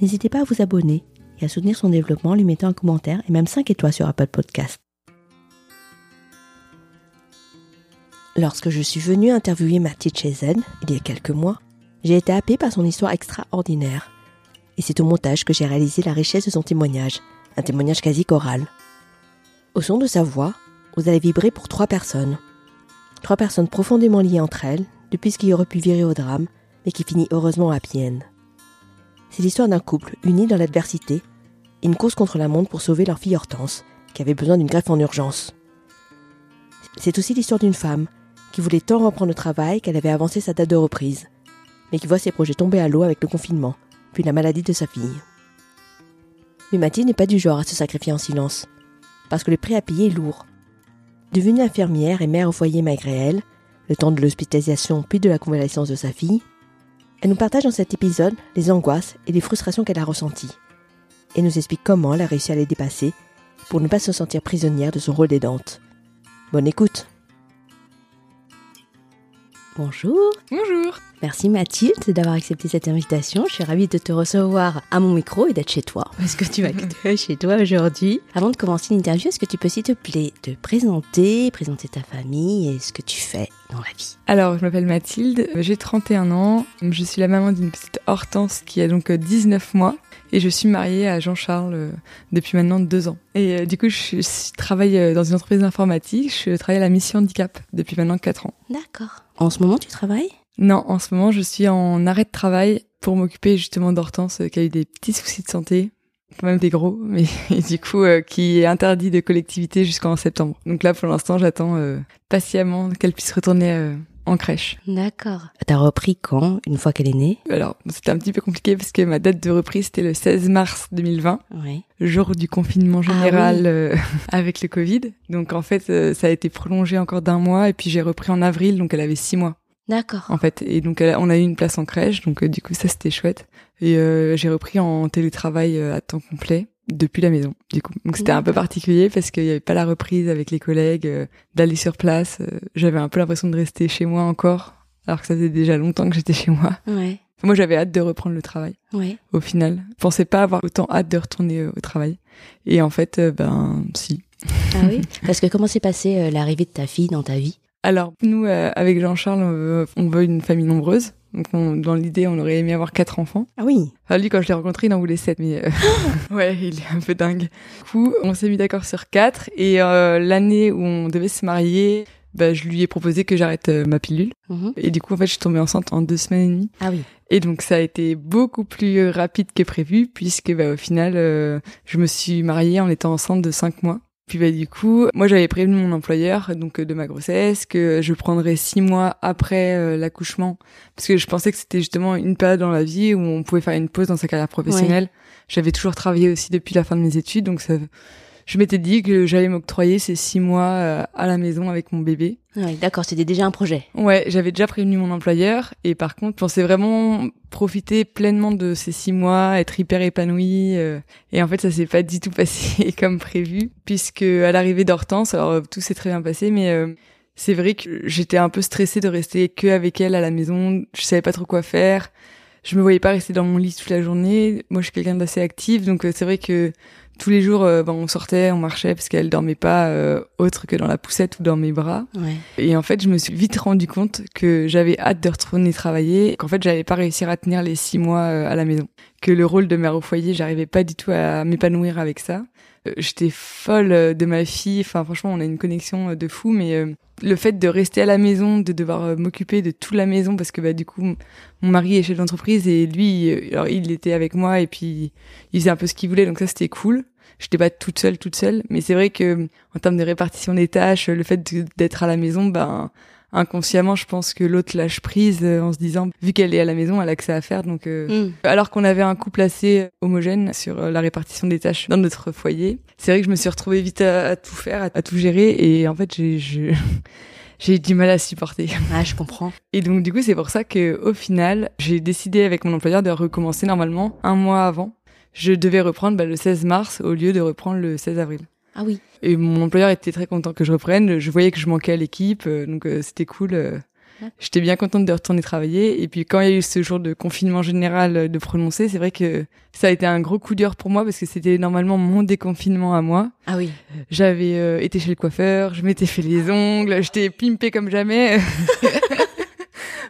n'hésitez pas à vous abonner et à soutenir son développement en lui mettant un commentaire et même 5 étoiles sur Apple Podcast. Lorsque je suis venue interviewer Mathilde Chezen, il y a quelques mois, j'ai été happée par son histoire extraordinaire. Et c'est au montage que j'ai réalisé la richesse de son témoignage, un témoignage quasi choral. Au son de sa voix, vous allez vibrer pour trois personnes. Trois personnes profondément liées entre elles, depuis ce qui aurait pu virer au drame, mais qui finit heureusement à happy C'est l'histoire d'un couple uni dans l'adversité une course contre la montre pour sauver leur fille Hortense, qui avait besoin d'une greffe en urgence. C'est aussi l'histoire d'une femme qui voulait tant reprendre le travail qu'elle avait avancé sa date de reprise, mais qui voit ses projets tomber à l'eau avec le confinement, puis la maladie de sa fille. Mais Mathilde n'est pas du genre à se sacrifier en silence, parce que le prix à payer est lourd. Devenue infirmière et mère au foyer malgré elle, le temps de l'hospitalisation puis de la convalescence de sa fille, elle nous partage dans cet épisode les angoisses et les frustrations qu'elle a ressenties, et nous explique comment elle a réussi à les dépasser pour ne pas se sentir prisonnière de son rôle d'aidante. Bonne écoute Bonjour. Bonjour. Merci Mathilde d'avoir accepté cette invitation. Je suis ravie de te recevoir à mon micro et d'être chez toi. Parce que tu vas être chez toi aujourd'hui. Avant de commencer l'interview, est-ce que tu peux s'il te plaît te présenter, présenter ta famille et ce que tu fais dans la vie? Alors, je m'appelle Mathilde, j'ai 31 ans. Je suis la maman d'une petite Hortense qui a donc 19 mois. Et je suis mariée à Jean-Charles euh, depuis maintenant deux ans. Et euh, du coup, je, travaille euh, dans une entreprise informatique. Je travaille à la mission handicap depuis maintenant quatre ans. D'accord. En ce moment, tu travailles? Non, en ce moment, je suis en arrêt de travail pour m'occuper justement d'Hortense qui a eu des petits soucis de santé quand même des gros, mais du coup qui est interdit de collectivité jusqu'en septembre. Donc là, pour l'instant, j'attends patiemment qu'elle puisse retourner en crèche. D'accord. T'as repris quand Une fois qu'elle est née? Alors, c'était un petit peu compliqué parce que ma date de reprise, c'était le 16 mars 2020. Oui. Jour du confinement ah général euh, avec le Covid. Donc, en fait, euh, ça a été prolongé encore d'un mois et puis j'ai repris en avril, donc elle avait six mois. D'accord. En fait, et donc on a eu une place en crèche, donc euh, du coup ça c'était chouette. Et j'ai repris en télétravail à temps complet depuis la maison, du coup. Donc c'était un peu particulier parce qu'il n'y avait pas la reprise avec les collègues, euh, d'aller sur place. Euh, j'avais un peu l'impression de rester chez moi encore, alors que ça faisait déjà longtemps que j'étais chez moi. Ouais. Moi, j'avais hâte de reprendre le travail. Ouais. Au final, je pensais pas avoir autant hâte de retourner euh, au travail. Et en fait, ben si. Ah oui? Parce que comment s'est passée l'arrivée de ta fille dans ta vie? Alors nous, avec Jean-Charles, on veut une famille nombreuse. Donc dans l'idée, on aurait aimé avoir quatre enfants. Ah oui. Enfin, lui, quand je l'ai rencontré, il en voulait sept, mais euh, ouais, il est un peu dingue. Du coup, on s'est mis d'accord sur quatre. Et euh, l'année où on devait se marier, bah, je lui ai proposé que j'arrête euh, ma pilule. Mhm. Et du coup, en fait, je suis tombée enceinte en deux semaines et demie. Ah oui. Et donc, ça a été beaucoup plus rapide que prévu, puisque bah, au final, je me suis mariée en étant enceinte de cinq mois. Puis bah du coup, moi j'avais prévenu mon employeur donc de ma grossesse que je prendrais six mois après euh, l'accouchement parce que je pensais que c'était justement une période dans la vie où on pouvait faire une pause dans sa carrière professionnelle. J'avais toujours travaillé aussi depuis la fin de mes études donc ça je m'étais dit que j'allais m'octroyer ces six mois euh, à la maison avec mon bébé. Oui, d'accord, c'était déjà un projet. Ouais, j'avais déjà prévenu mon employeur et par contre, je pensais vraiment profiter pleinement de ces six mois, être hyper épanouie. Euh, et en fait, ça s'est pas du tout passé comme prévu puisque à l'arrivée d'Hortense, alors euh, tout s'est très bien passé, mais c'est vrai que j'étais un peu stressée de rester que avec elle à la maison. Je savais pas trop quoi faire. Je me voyais pas rester dans mon lit toute la journée. Moi, je suis quelqu'un d'assez actif, donc c'est vrai que tous les jours, euh, ben, on sortait, on marchait parce qu'elle dormait pas euh, autre que dans la poussette ou dans mes bras. Ouais. Et en fait, je me suis vite rendu compte que j'avais hâte de retourner travailler, qu'en fait, j'allais pas réussir à tenir les six mois euh, à la maison, que le rôle de mère au foyer, j'arrivais pas du tout à m'épanouir avec ça. Euh, j'étais folle euh, de ma fille. Enfin, franchement, on a une connexion de fou, mais le fait de rester à la maison, de devoir m'occuper de toute la maison, parce que bah du coup, mon mari est chef d'entreprise et lui, alors il était avec moi et puis il faisait un peu ce qu'il voulait, donc ça c'était cool. J'étais pas toute seule, toute seule, mais c'est vrai que en termes de répartition des tâches, le fait d'être à la maison, ben inconsciemment, je pense que l'autre lâche prise euh, en se disant, vu qu'elle est à la maison, elle a que ça à faire. Donc, euh, mm. alors qu'on avait un couple assez homogène sur euh, la répartition des tâches dans notre foyer, c'est vrai que je me suis retrouvée vite à, tout faire, à, tout gérer, et en fait, j'ai j'ai du mal à supporter. Ah, je comprends. Et donc du coup, c'est pour ça que au final, j'ai décidé avec mon employeur de recommencer normalement un mois avant. Je devais reprendre bah, le 16 mars au lieu de reprendre le 16 avril. Ah oui. Et mon employeur était très content que je reprenne. Je voyais que je manquais à l'équipe, euh, donc euh, c'était cool. Euh. J'étais bien contente de retourner travailler. Et puis quand il y a eu ce jour de confinement général de prononcer, c'est vrai que ça a été un gros coup dur pour moi parce que c'était normalement mon déconfinement à moi. Ah oui. J'avais été chez le coiffeur, je m'étais fait les ongles, j'étais pimpée comme jamais.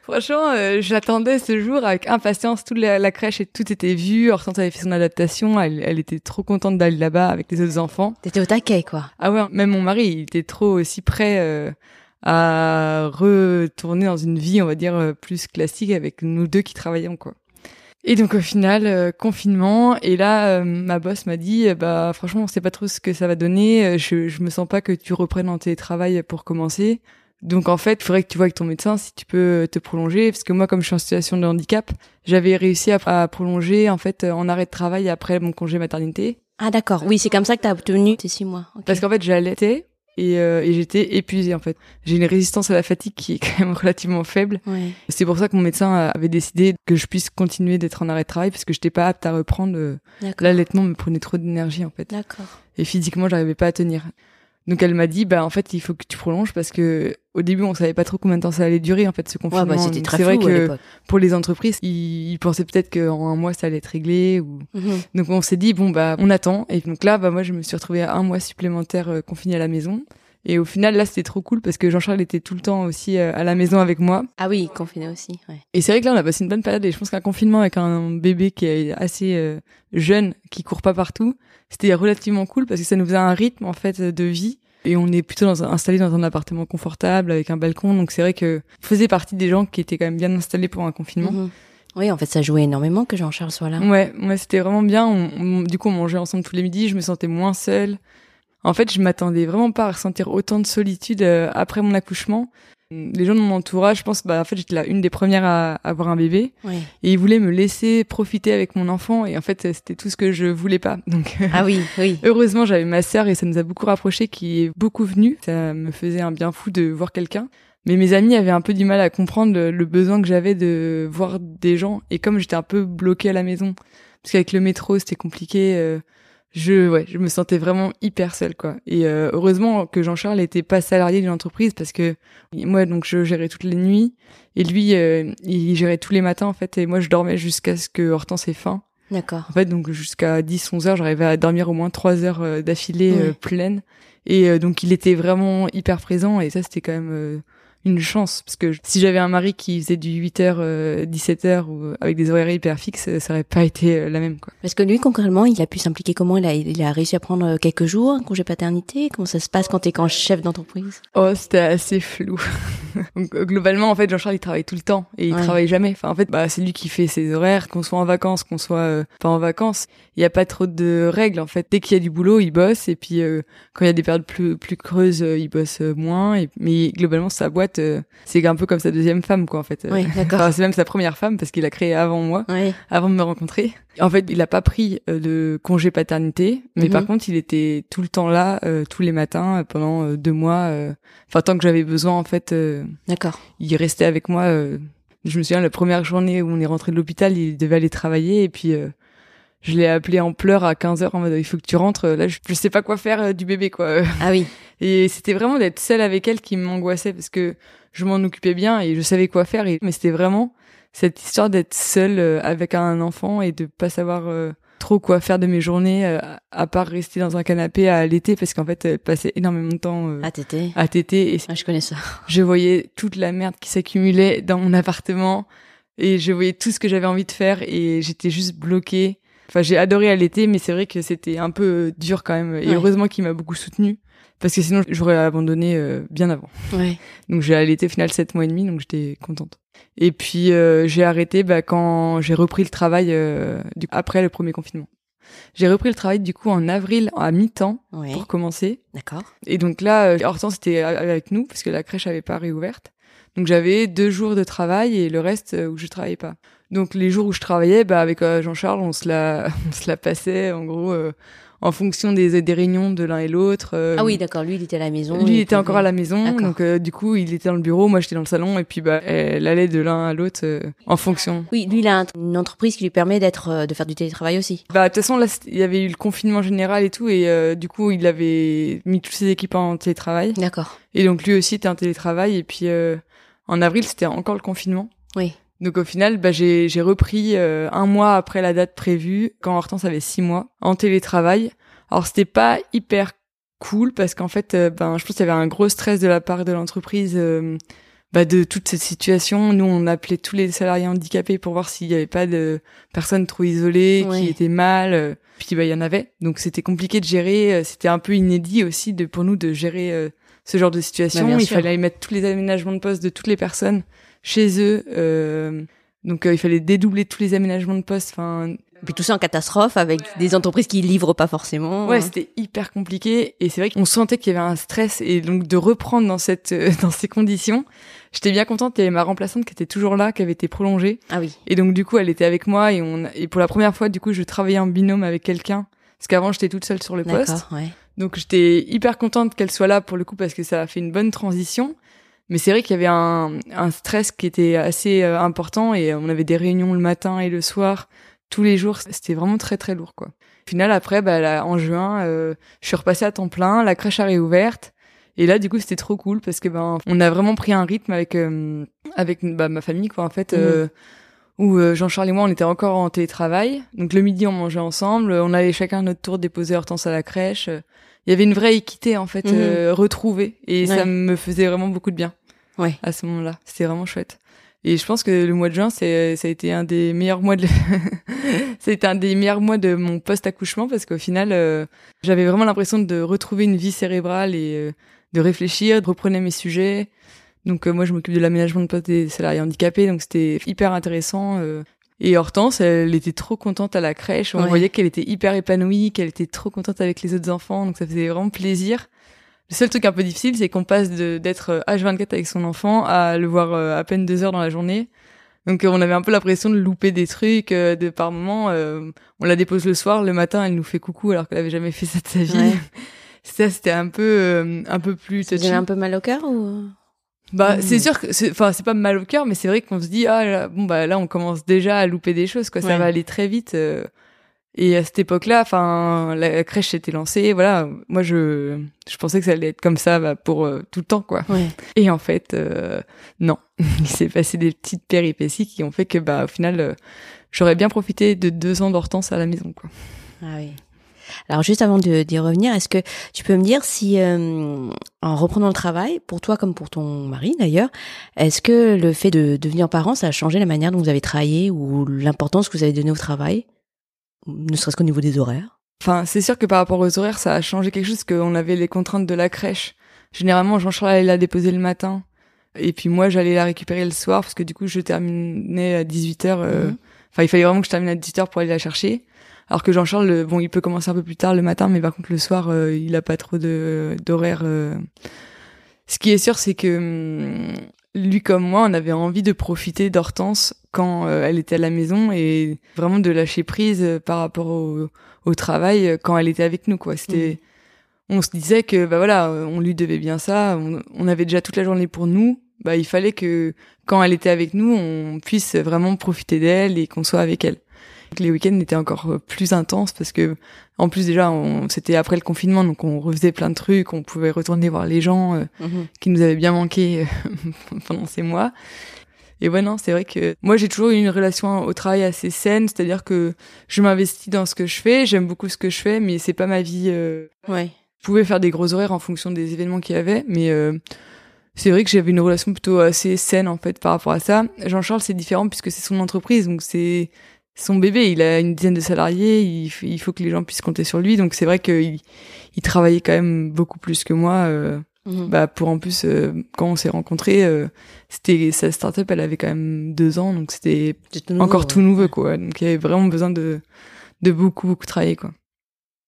Franchement, euh, j'attendais ce jour avec impatience. Toute la, crèche et tout était vu. Hortense avait fait son adaptation. Elle, elle était trop contente d'aller là-bas avec les autres enfants. T'étais au taquet, quoi. Ah ouais, même mon mari, il était trop aussi prêt euh, à retourner dans une vie, on va dire, euh, plus classique avec nous deux qui travaillions, quoi. Et donc au final, confinement. Et là, ma boss m'a dit, bah franchement, on sait pas trop ce que ça va donner. Je, je me sens pas que tu reprennes en télétravail pour commencer. Donc en fait, il faudrait que tu vois avec ton médecin si tu peux te prolonger, parce que moi, comme je suis en situation de handicap, j'avais réussi à, prolonger en fait en arrêt de travail après mon congé maternité. Ah d'accord, oui, c'est comme ça que tu as obtenu tes six mois. Parce qu'en fait, j'allaitais et, euh, et j'étais épuisée en fait. J'ai une résistance à la fatigue qui est quand même relativement faible. Ouais. C'est pour ça que mon médecin avait décidé que je puisse continuer d'être en arrêt de travail parce que j'étais pas apte à reprendre. Euh, l'allaitement me prenait trop d'énergie en fait. D'accord. Et physiquement, j'arrivais pas à tenir. Donc elle m'a dit bah en fait il faut que tu prolonges parce que au début on savait pas trop combien de temps ça allait durer en fait ce confinement. Ouais, bah, c'était très c'est vrai que pour les entreprises ils, pensaient peut-être qu'en un mois ça allait être réglé ou mhm. donc on s'est dit bon bah on attend et donc là bah moi je me suis retrouvée un mois supplémentaire euh, confinée à la maison. Et au final, là, c'était trop cool parce que Jean-Charles était tout le temps aussi euh, à la maison avec moi. Ah oui, confiné aussi. Ouais. Et c'est vrai que là, on a passé une bonne période. Et je pense qu'un confinement avec un bébé qui est assez euh, jeune, qui court pas partout, c'était relativement cool parce que ça nous faisait un rythme en fait de vie et on est plutôt dans installé dans un appartement confortable avec un balcon donc c'est vrai que faisait partie des gens qui étaient quand même bien installés pour un confinement. Mhm. Oui, en fait, ça jouait énormément que Jean-Charles soit là. Ouais, ouais, c'était vraiment bien. du coup, on mangeait ensemble tous les midis. Je me sentais moins seule. En fait, je m'attendais vraiment pas à ressentir autant de solitude euh, après mon accouchement les gens de mon entourage, je pense, bah, en fait, j'étais là une des premières à, avoir un bébé. Et ils voulaient me laisser profiter avec mon enfant. Et en fait, c'était tout ce que je voulais pas. Donc, ah oui, oui. heureusement, j'avais ma sœur et ça nous a beaucoup rapprochés qui est beaucoup venue. Ça me faisait un bien fou de voir quelqu'un. Mais mes amis avaient un peu du mal à comprendre le, besoin que j'avais de voir des gens. Et comme j'étais un peu bloquée à la maison, parce qu'avec le métro, c'était compliqué, euh, je ouais je me sentais vraiment hyper seule quoi. Et euh, heureusement que Jean-Charles était pas salarié d'une entreprise parce que moi donc je gérais toutes les nuits et lui euh, il gérait tous les matins en fait et moi je dormais jusqu'à ce que Hortense ait faim. D'accord. En fait donc jusqu'à 10 11 heures j'arrivais à dormir au moins 3 heures euh, d'affilée pleine et donc il était vraiment hyper présent et ça c'était quand même une chance parce que si j'avais un mari qui faisait du 8h 17h ou avec des horaires hyper fixes ça aurait pas été euh, la même quoi. Parce que lui concrètement, il a pu s'impliquer comment? Il a il a réussi à prendre euh, quelques jours un congé paternité, comment ça se passe quand tu es quand chef d'entreprise? Oh, c'était assez flou. Donc, euh, globalement en fait Jean-Charles il travaille tout le temps et il travaille jamais. Enfin en fait bah c'est lui qui fait ses horaires qu'on soit en vacances, qu'on soit pas en vacances, il y a pas trop de règles en fait. Dès qu'il y a du boulot, il bosse et puis quand il y a des périodes plus plus creuses, il bosse moins et mais globalement sa boîte euh, c'est un peu comme sa deuxième femme, quoi, en fait. Oui, d'accord. c'est même sa première femme parce qu'il a créé avant moi, avant de me rencontrer. En fait, il a pas pris euh, de congé paternité, mais par mhm. contre, il était tout le temps là, euh, tous les matins, pendant deux mois. Enfin, tant que j'avais besoin, en fait. d'accord. Il restait avec moi. je me souviens, la première journée où on est rentré de l'hôpital, il devait aller travailler et puis je l'ai appelé en pleurs à 15 heures en mode il faut que tu rentres là je, je sais pas quoi faire du bébé quoi ah oui et c'était vraiment d'être seule avec elle qui m'angoissait parce que je m'en occupais bien et je savais quoi faire. Et, mais c'était vraiment cette histoire d'être seule euh, avec un enfant et de pas savoir euh, trop quoi faire de mes journées euh, à part rester dans un canapé à l'été parce qu'en fait elle passait énormément de temps à téter à téter et je connais ça je voyais toute la merde qui s'accumulait dans mon appartement et je voyais tout ce que j'avais envie de faire et j'étais juste bloquée. Enfin, j'ai adoré allaiter, mais c'est vrai que c'était un peu dur quand même. Et Ouais. heureusement qu'il m'a beaucoup soutenue. Parce que sinon, j'aurais abandonné euh, bien avant. Ouais. Donc j'ai allaité au final sept mois et demi, donc j'étais contente. Et puis euh, j'ai arrêté bah, quand j'ai repris le travail euh, du après le premier confinement. J'ai repris le travail du coup en avril à mi-temps Ouais. pour commencer. D'accord. Et donc là, Hortense était a- avec nous parce que la crèche avait pas réouverte. Donc j'avais deux jours de travail et le reste où je travaillais pas. Donc les jours où je travaillais, bah avec Jean-Charles, on se la, on se la passait en gros en fonction des, des réunions de l'un et l'autre. euh, Ah oui, d'accord. Lui, il était à la maison. lui il était encore à la maison, donc euh, du coup il était dans le bureau, moi j'étais dans le salon et puis bah elle allait de l'un à l'autre euh, en fonction. Oui, lui, il a un- une entreprise qui lui permet d'être, de faire du télétravail aussi. Bah de toute façon là il y avait eu le confinement général et tout et du coup il avait mis tous ses équipements en télétravail D'accord. et donc lui aussi était en télétravail et puis euh, en avril c'était encore le confinement. Oui. Donc au final bah j'ai j'ai repris euh, un mois après la date prévue quand Hortense avait six mois en télétravail. Alors c'était pas hyper cool parce qu'en fait euh, ben je pense qu'il y avait un gros stress de la part de l'entreprise euh, bah, de toute cette situation. Nous on appelait tous les salariés handicapés pour voir s'il y avait pas de personnes trop isolées Ouais. qui étaient mal. euh, puis bah il y en avait. Donc c'était compliqué de gérer, euh, c'était un peu inédit aussi de pour nous de gérer euh, ce genre de situation. Bah, il sûr. fallait mettre tous les aménagements de poste de toutes les personnes chez eux. euh, donc euh, il fallait dédoubler tous les aménagements de poste. Enfin, Et puis tout ça en catastrophe avec des entreprises qui livrent pas forcément. ouais, c'était hyper compliqué et c'est vrai qu'on sentait qu'il y avait un stress et donc de reprendre dans cette euh, dans ces conditions. J'étais bien contente. Il y avait ma remplaçante qui était toujours là, qui avait été prolongée Ah oui. et donc du coup elle était avec moi et on et pour la première fois du coup je travaillais en binôme avec quelqu'un parce qu'avant j'étais toute seule sur le poste. D'accord. Ouais. Donc j'étais hyper contente qu'elle soit là pour le coup parce que ça a fait une bonne transition. Mais c'est vrai qu'il y avait un, un stress qui était assez euh, important et on avait des réunions le matin et le soir tous les jours. C'était vraiment très très lourd quoi. Au final après, bah, là, en juin, euh, je suis repassée à temps plein, la crèche a réouverte. Et là, du coup, c'était trop cool parce que ben, on a vraiment pris un rythme avec euh, avec bah, ma famille, quoi, en fait, euh, où euh, Jean-Charles et moi, on était encore en télétravail. Donc le midi, on mangeait ensemble, on allait chacun à notre tour déposer Hortense à la crèche. Il y avait une vraie équité en fait Mhm. euh, retrouvée et Ouais. ça me faisait vraiment beaucoup de bien. Ouais. À ce moment-là, c'était vraiment chouette. Et je pense que le mois de juin, c'est ça a été un des meilleurs mois de été un des meilleurs mois de mon post accouchement parce qu'au final, euh, j'avais vraiment l'impression de retrouver une vie cérébrale et euh, de réfléchir, de reprendre mes sujets. Donc euh, moi, je m'occupe de l'aménagement de poste des salariés handicapés, donc c'était hyper intéressant. Euh. Et Hortense, elle était trop contente à la crèche. On Ouais. voyait qu'elle était hyper épanouie, qu'elle était trop contente avec les autres enfants, donc ça faisait vraiment plaisir. Le seul truc un peu difficile, c'est qu'on passe d'être euh, H24 avec son enfant à le voir euh, à peine deux heures dans la journée. Donc euh, on avait un peu l'impression de louper des trucs, euh, de par moment, euh, on la dépose le soir, le matin, elle nous fait coucou alors qu'elle avait jamais fait ça de sa vie. Ouais. Ça, c'était un peu, euh, un peu plus touchy. un peu mal au cœur ou? Bah, c'est sûr que, enfin, c'est pas mal au cœur, mais c'est vrai qu'on se dit, ah, là, bon, bah, là, on commence déjà à louper des choses, quoi. Ça va aller très vite. euh. et à cette époque-là, enfin, la crèche s'était lancée, voilà. Moi, je, je pensais que ça allait être comme ça, bah, pour euh, tout le temps, quoi. Ouais. Et en fait, euh, non. Il s'est passé des petites péripéties qui ont fait que, bah, au final, j'aurais bien profité de deux ans d'hortense à la maison, quoi. Ah oui. Alors juste avant de- d'y revenir, est-ce que tu peux me dire si, euh, en reprenant le travail, pour toi comme pour ton mari d'ailleurs, est-ce que le fait de devenir parent, ça a changé la manière dont vous avez travaillé ou l'importance que vous avez donnée au travail, ne serait-ce qu'au niveau des horaires? Enfin, c'est sûr que par rapport aux horaires, ça a changé quelque chose, parce qu'on avait les contraintes de la crèche. Généralement, Jean-Charles allait la déposer le matin, et puis moi, j'allais la récupérer le soir, parce que du coup, je terminais à 18h. euh, Mhm. Enfin, il fallait vraiment que je termine à 18h pour aller la chercher. Alors que Jean-Charles, euh, bon, il peut commencer un peu plus tard le matin, mais par contre, le soir, euh, il a pas trop de d'horaire. euh. Ce qui est sûr, c'est que hum, lui comme moi, on avait envie de profiter d'Hortense quand elle était à la maison et vraiment de lâcher prise par rapport au, au travail quand elle était avec nous, quoi. C'était, on se disait que, bah voilà, on lui devait bien ça, on, on avait déjà toute la journée pour nous. Bah, il fallait que quand elle était avec nous, on puisse vraiment profiter d'elle et qu'on soit avec elle. Les week-ends étaient encore euh, plus intenses parce que, en plus déjà, on, c'était après le confinement, donc on refaisait plein de trucs, on pouvait retourner voir les gens euh, qui nous avaient bien manqué euh, pendant ces mois. Et ouais, non, c'est vrai que moi, j'ai toujours eu une relation au travail assez saine, c'est-à-dire que je m'investis dans ce que je fais, j'aime beaucoup ce que je fais, mais c'est pas ma vie. euh, Ouais. je pouvais faire des gros horaires en fonction des événements qu'il y avait, mais euh, c'est vrai que j'avais une relation plutôt assez saine en fait par rapport à ça. Jean-Charles c'est différent puisque c'est son entreprise donc c'est son bébé, il a une dizaine de salariés, il, il faut que les gens puissent compter sur lui. Donc c'est vrai qu'il il travaillait quand même beaucoup plus que moi euh, Mhm. bah pour en plus euh, quand on s'est rencontrés euh, c'était sa startup elle avait quand même deux ans donc c'était encore ouais. tout nouveau quoi. Donc il y avait vraiment besoin de de beaucoup beaucoup travailler quoi.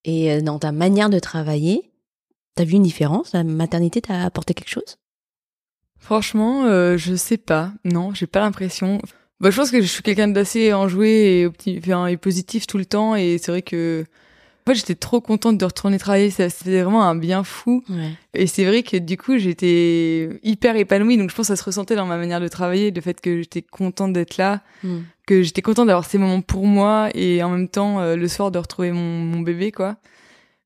Et dans ta manière de travailler, t'as vu une différence? La maternité t'a apporté quelque chose? Franchement je sais pas. Non j'ai pas l'impression bah je pense que je suis quelqu'un d'assez enjoué et enfin, et positif tout le temps et c'est vrai que en fait j'étais trop contente de retourner travailler c'était vraiment un bien fou Ouais. Et c'est vrai que du coup, j'étais hyper épanouie. Donc je pense que ça se ressentait dans ma manière de travailler, le fait que j'étais contente d'être là, Mm. que j'étais contente d'avoir ces moments pour moi et en même temps euh, le soir de retrouver mon, mon bébé, quoi.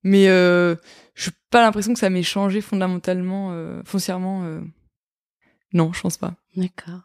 Mais euh, je n'ai pas l'impression que ça m'ait changé fondamentalement, euh, foncièrement. euh. Non, je pense pas. D'accord.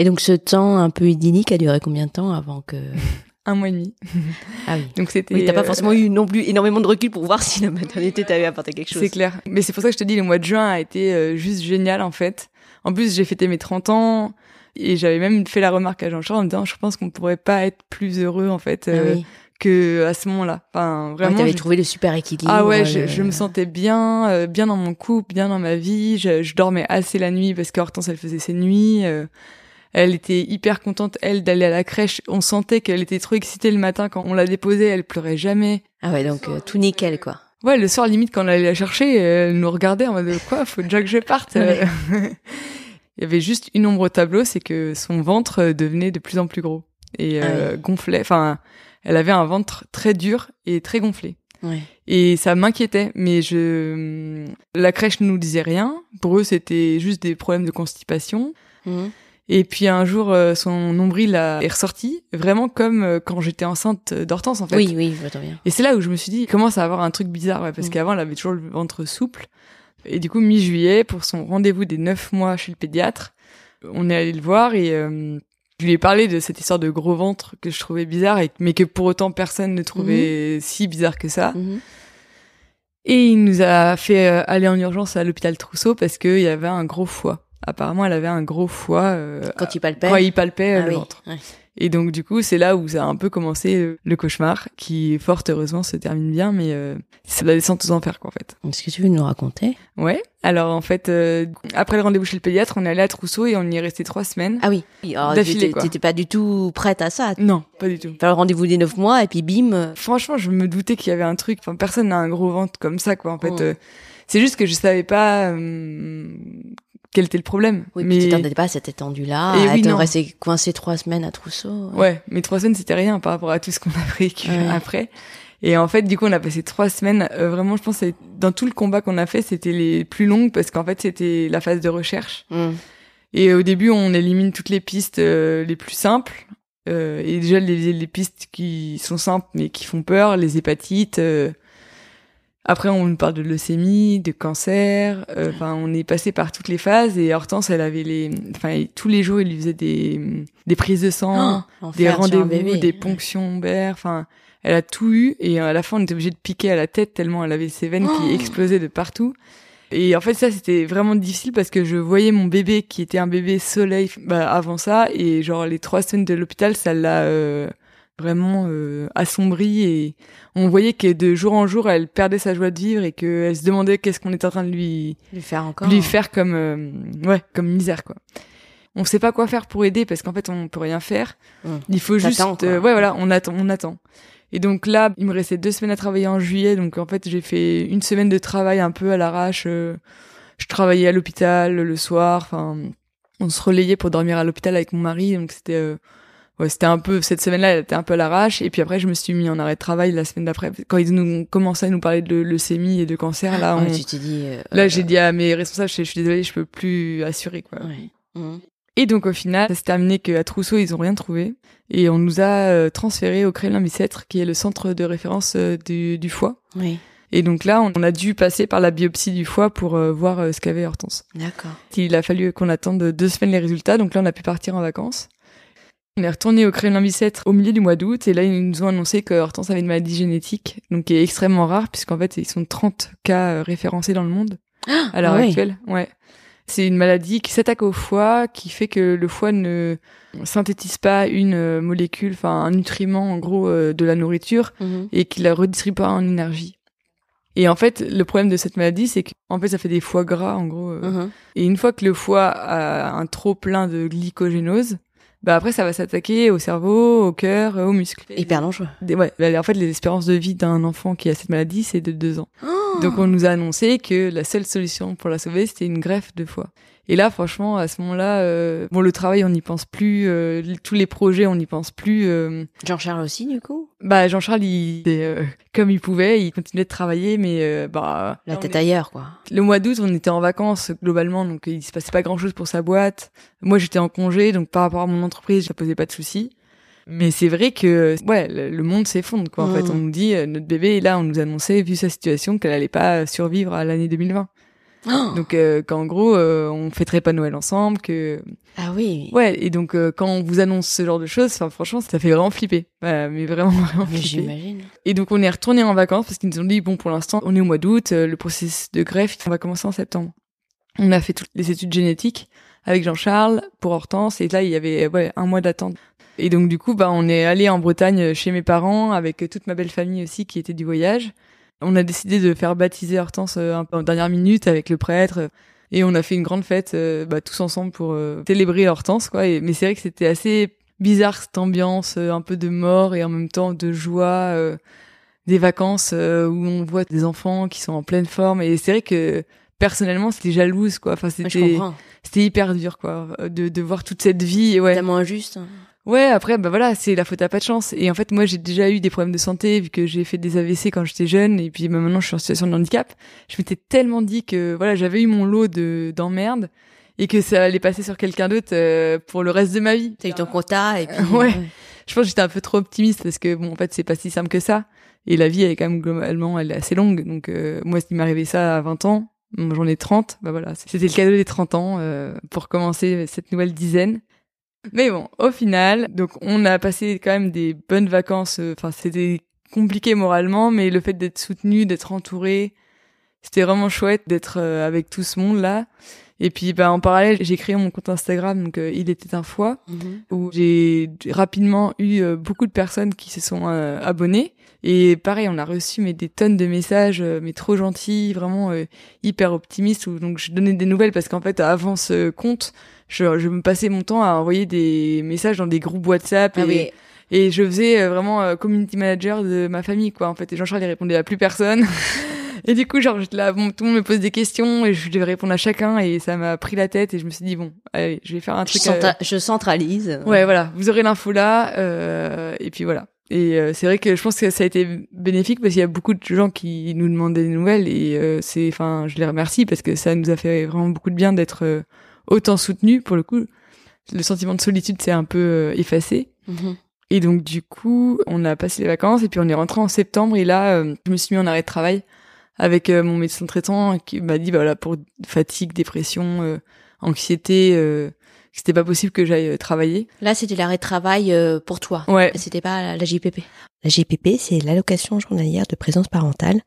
Et donc ce temps un peu idyllique a duré combien de temps avant que Un mois et demi. Ah oui. Donc c'était. Oui, t'as pas euh, forcément eu non plus énormément de recul pour voir si la maternité t'avait apporté quelque chose. C'est clair. Mais c'est pour ça que je te dis, le mois de juin a été euh, juste génial, en fait. En plus, j'ai fêté mes 30 ans. Et j'avais même fait la remarque à Jean-Charles en me disant, je pense qu'on pourrait pas être plus heureux, en fait, Ah euh, oui. que à ce moment-là. Enfin, Ouais, vraiment. t'avais je- trouvé le super équilibre. Ah ouais, le- je, je me sentais bien, euh, bien dans mon couple, bien dans ma vie. Je, je dormais assez la nuit parce qu'Hortense, elle faisait ses nuits. Elle était hyper contente, elle, d'aller à la crèche. On sentait qu'elle était trop excitée le matin quand on la déposait. Elle pleurait jamais. Ah ouais, donc euh, tout nickel quoi. Ouais, le soir, limite, quand on allait la chercher, elle nous regardait en mode quoi, faut déjà que je parte. Ouais. Il y avait juste une ombre au tableau, c'est que son ventre euh, devenait de plus en plus gros et Ah euh, gonflait. Enfin, elle avait un ventre très dur et très gonflé. Ouais. Et ça m'inquiétait, mais je la crèche ne nous disait rien. Pour eux, c'était juste des problèmes de constipation. Mhm. Et puis un jour, euh, son nombril a- est ressorti, vraiment comme euh, quand j'étais enceinte d'Hortense, en fait. Oui, oui, je vois bien. Et c'est là où je me suis dit, il commence à avoir un truc bizarre, ouais, parce Mm. qu'avant, elle avait toujours le ventre souple. Et du coup, mi-juillet, pour son rendez-vous des neuf mois chez le pédiatre, on est allé le voir et euh, je lui ai parlé de cette histoire de gros ventre que je trouvais bizarre, et, mais que pour autant personne ne trouvait si bizarre que ça. Mhm. Et il nous a fait euh, aller en urgence à l'hôpital Trousseau parce qu'il y avait un gros foie. Apparemment, elle avait un gros foie euh, Quand il palpait. quand il palpait euh, Ah le oui, ventre. ouais. Et donc du coup, c'est là où ça a un peu commencé euh, le cauchemar, qui fort heureusement se termine bien, mais euh, c'est la descente aux enfers quoi en fait. Est-ce que tu veux nous raconter? Ouais. Alors en fait, euh, après le rendez-vous chez le pédiatre, on est allé à Trousseau et on y est resté trois semaines. Ah oui. Alors, D'affilée, t'étais- pas du tout prête à ça. Non, pas du tout. Faire le rendez-vous des neuf mois et puis bim. Franchement, je me doutais qu'il y avait un truc. Enfin, personne n'a un gros ventre comme ça quoi. En fait, euh, c'est juste que je savais pas euh, quel était le problème. Oui, mais tu t'attendais pas à cette étendue-là. Et à oui, rester coincé trois semaines à Trousseau. Ouais, mais trois semaines c'était rien par rapport à tout ce qu'on a vécu Ouais. après. Et en fait, du coup, on a passé trois semaines. euh, vraiment, je pense, dans tout le combat qu'on a fait, c'était les plus longues parce qu'en fait, c'était la phase de recherche. Mm. Et au début, on élimine toutes les pistes euh, les plus simples. Euh, et déjà, les, les pistes qui sont simples mais qui font peur, les hépatites. euh. Après, on nous parle de leucémie, de cancer. euh, Enfin, on est passé par toutes les phases. Et Hortense, elle avait les, enfin, tous les jours, il lui faisait des, des prises de sang Oh, des rendez-vous, des ponctions ovaires, enfin, elle a tout eu et à la fin on était obligé de piquer à la tête tellement elle avait ses veines Oh qui explosaient de partout. Et en fait ça c'était vraiment difficile parce que je voyais mon bébé qui était un bébé soleil bah, avant ça et genre les trois semaines de l'hôpital ça l'a euh, vraiment euh, assombri et on voyait que de jour en jour elle perdait sa joie de vivre et qu'elle se demandait qu'est-ce qu'on était en train de lui Lui faire encore. lui faire comme euh, ouais comme misère quoi. On sait pas quoi faire pour aider parce qu'en fait on peut rien faire. Il faut juste euh, ouais voilà on attend on attend. Et donc là il me restait deux semaines à travailler en juillet donc en fait j'ai fait une semaine de travail un peu à l'arrache. euh, je travaillais à l'hôpital le soir. Enfin on se relayait pour dormir à l'hôpital avec mon mari donc c'était euh, ouais c'était un peu cette semaine-là elle était un peu à l'arrache et puis après je me suis mis en arrêt de travail la semaine d'après quand ils nous ont commencé à nous parler de leucémie et de cancer là Ouais, tu dit. euh, Là, j'ai dit à mes responsables, je, suis désolée, je peux plus assurer, quoi. Ouais. Mm. Et donc, au final, ça s'est terminé qu'à Trousseau, ils ont rien trouvé. Et on nous a euh, transférés au Crélin-Bicêtre, qui est le centre de référence euh, du, du foie. Oui. Et donc là, on a dû passer par la biopsie du foie pour euh, voir euh, ce qu'avait Hortense. D'accord. Il a fallu qu'on attende deux semaines les résultats, donc là, on a pu partir en vacances. On est retourné au Crélin-Bicêtre au milieu du mois d'août, et là, ils nous ont annoncé que Hortense avait une maladie génétique, donc qui est extrêmement rare, puisqu'en fait, ils sont 30 cas euh, référencés dans le monde à l'heure Ah oui. actuelle. Ouais. C'est une maladie qui s'attaque au foie, qui fait que le foie ne synthétise pas une euh, molécule, enfin un nutriment en gros euh, de la nourriture Mhm. et qui la redistribue pas en énergie. Et en fait, le problème de cette maladie, c'est qu'en fait, ça fait des foies gras, en gros. Mhm. Et une fois que le foie a un trop plein de glycogénose, bah après, ça va s'attaquer au cerveau, au cœur, euh, aux muscles. Hyper dangereux. Ouais, bah, en fait, les espérances de vie d'un enfant qui a cette maladie, c'est de deux ans. Oh Donc on nous a annoncé que la seule solution pour la sauver, c'était une greffe de foie. Et là, franchement, à ce moment-là, euh, bon, le travail, on n'y pense plus, euh, tous les projets, on n'y pense plus. euh, Jean-Charles aussi, du coup? Bah, Jean-Charles, il, était, comme il pouvait, il continuait de travailler, mais bah, La tête est- ailleurs, quoi. le mois d'août, on était en vacances globalement, donc il se passait pas grand-chose pour sa boîte. Moi, j'étais en congé, donc par rapport à mon entreprise, ça posait pas de soucis. Mais c'est vrai que ouais, le, monde s'effondre quoi. En fait, on nous dit euh, notre bébé là, on nous annonçait vu sa situation qu'elle allait pas survivre à l'année 2020. Oh Donc euh, qu'en gros, euh, on fêterait pas Noël ensemble, que ah oui. ouais. Et donc euh, quand on vous annonce ce genre de choses, enfin franchement, ça fait vraiment flipper. Ouais, mais vraiment vraiment Mais flipper. j'imagine. Et donc on est retourné en vacances parce qu'ils nous ont dit bon pour l'instant on est au mois d'août, euh, le processus de greffe on va commencer en septembre. On a fait toutes les études génétiques avec Jean-Charles pour Hortense et là il y avait ouais un mois d'attente. Et donc du coup bah on est allé en Bretagne chez mes parents avec toute ma belle famille aussi qui était du voyage. On a décidé de faire baptiser Hortense euh, un peu en dernière minute avec le prêtre et on a fait une grande fête euh, bah, tous ensemble pour euh, célébrer Hortense quoi. Et, mais c'est vrai que c'était assez bizarre cette ambiance euh, un peu de mort et en même temps de joie. euh, des vacances euh, où on voit des enfants qui sont en pleine forme et c'est vrai que personnellement c'était jalouse quoi enfin c'était c'était hyper dur quoi euh, de, de voir toute cette vie ouais Tellement injuste. Ouais après bah voilà c'est la faute à pas de chance. Et en fait moi j'ai déjà eu des problèmes de santé vu que j'ai fait des AVC quand j'étais jeune et puis bah, maintenant je suis en situation de handicap. Je m'étais tellement dit que voilà j'avais eu mon lot de d'emmerdes et que ça allait passer sur quelqu'un d'autre euh, pour le reste de ma vie. T'as eu ton quota et puis. Ouais. je pense que j'étais un peu trop optimiste parce que bon en fait c'est pas si simple que ça. Et la vie elle est quand même globalement elle est assez longue. Donc euh, moi s'il m'arrivait ça à 20 ans j'en ai 30 bah voilà c'était le cadeau des 30 ans euh, pour commencer cette nouvelle dizaine mais bon au final donc on a passé quand même des bonnes vacances euh, enfin c'était compliqué moralement mais le fait d'être soutenu d'être entouré c'était vraiment chouette d'être euh, avec tout ce monde là et puis bah en parallèle j'ai créé mon compte Instagram donc euh, il était un foie Mhm. où j'ai rapidement eu euh, beaucoup de personnes qui se sont euh, abonnées et pareil on a reçu mais des tonnes de messages mais trop gentils vraiment hyper optimistes où donc je donnais des nouvelles parce qu'en fait avant ce compte je, je me passais mon temps à envoyer des messages dans des groupes WhatsApp et, Ah oui. et je faisais euh, vraiment euh, community manager de ma famille quoi en fait et Jean-Charles il répondait à plus personne et du coup genre j'étais là bon, tout le monde me pose des questions et je devais répondre à chacun et ça m'a pris la tête et je me suis dit bon allez je vais faire un truc euh, je centralise. Ouais, voilà, vous aurez l'info là, euh, et puis voilà. Et euh, c'est vrai que je pense que ça a été bénéfique parce qu'il y a beaucoup de gens qui nous demandaient des nouvelles et euh, c'est, enfin, je les remercie parce que ça nous a fait vraiment beaucoup de bien d'être euh, autant soutenus. Pour le coup, le sentiment de solitude s'est un peu euh, effacé. Mhm. Et donc du coup, on a passé les vacances et puis on est rentré en septembre et là, euh, je me suis mis en arrêt de travail avec euh, mon médecin traitant qui m'a dit bah voilà pour fatigue, dépression, euh, anxiété, euh, c'était pas possible que j'aille euh, travailler. Là, c'était l'arrêt de travail euh, pour toi. Ouais, C'était pas la, la JPP. La GPP, c'est l'allocation journalière de présence parentale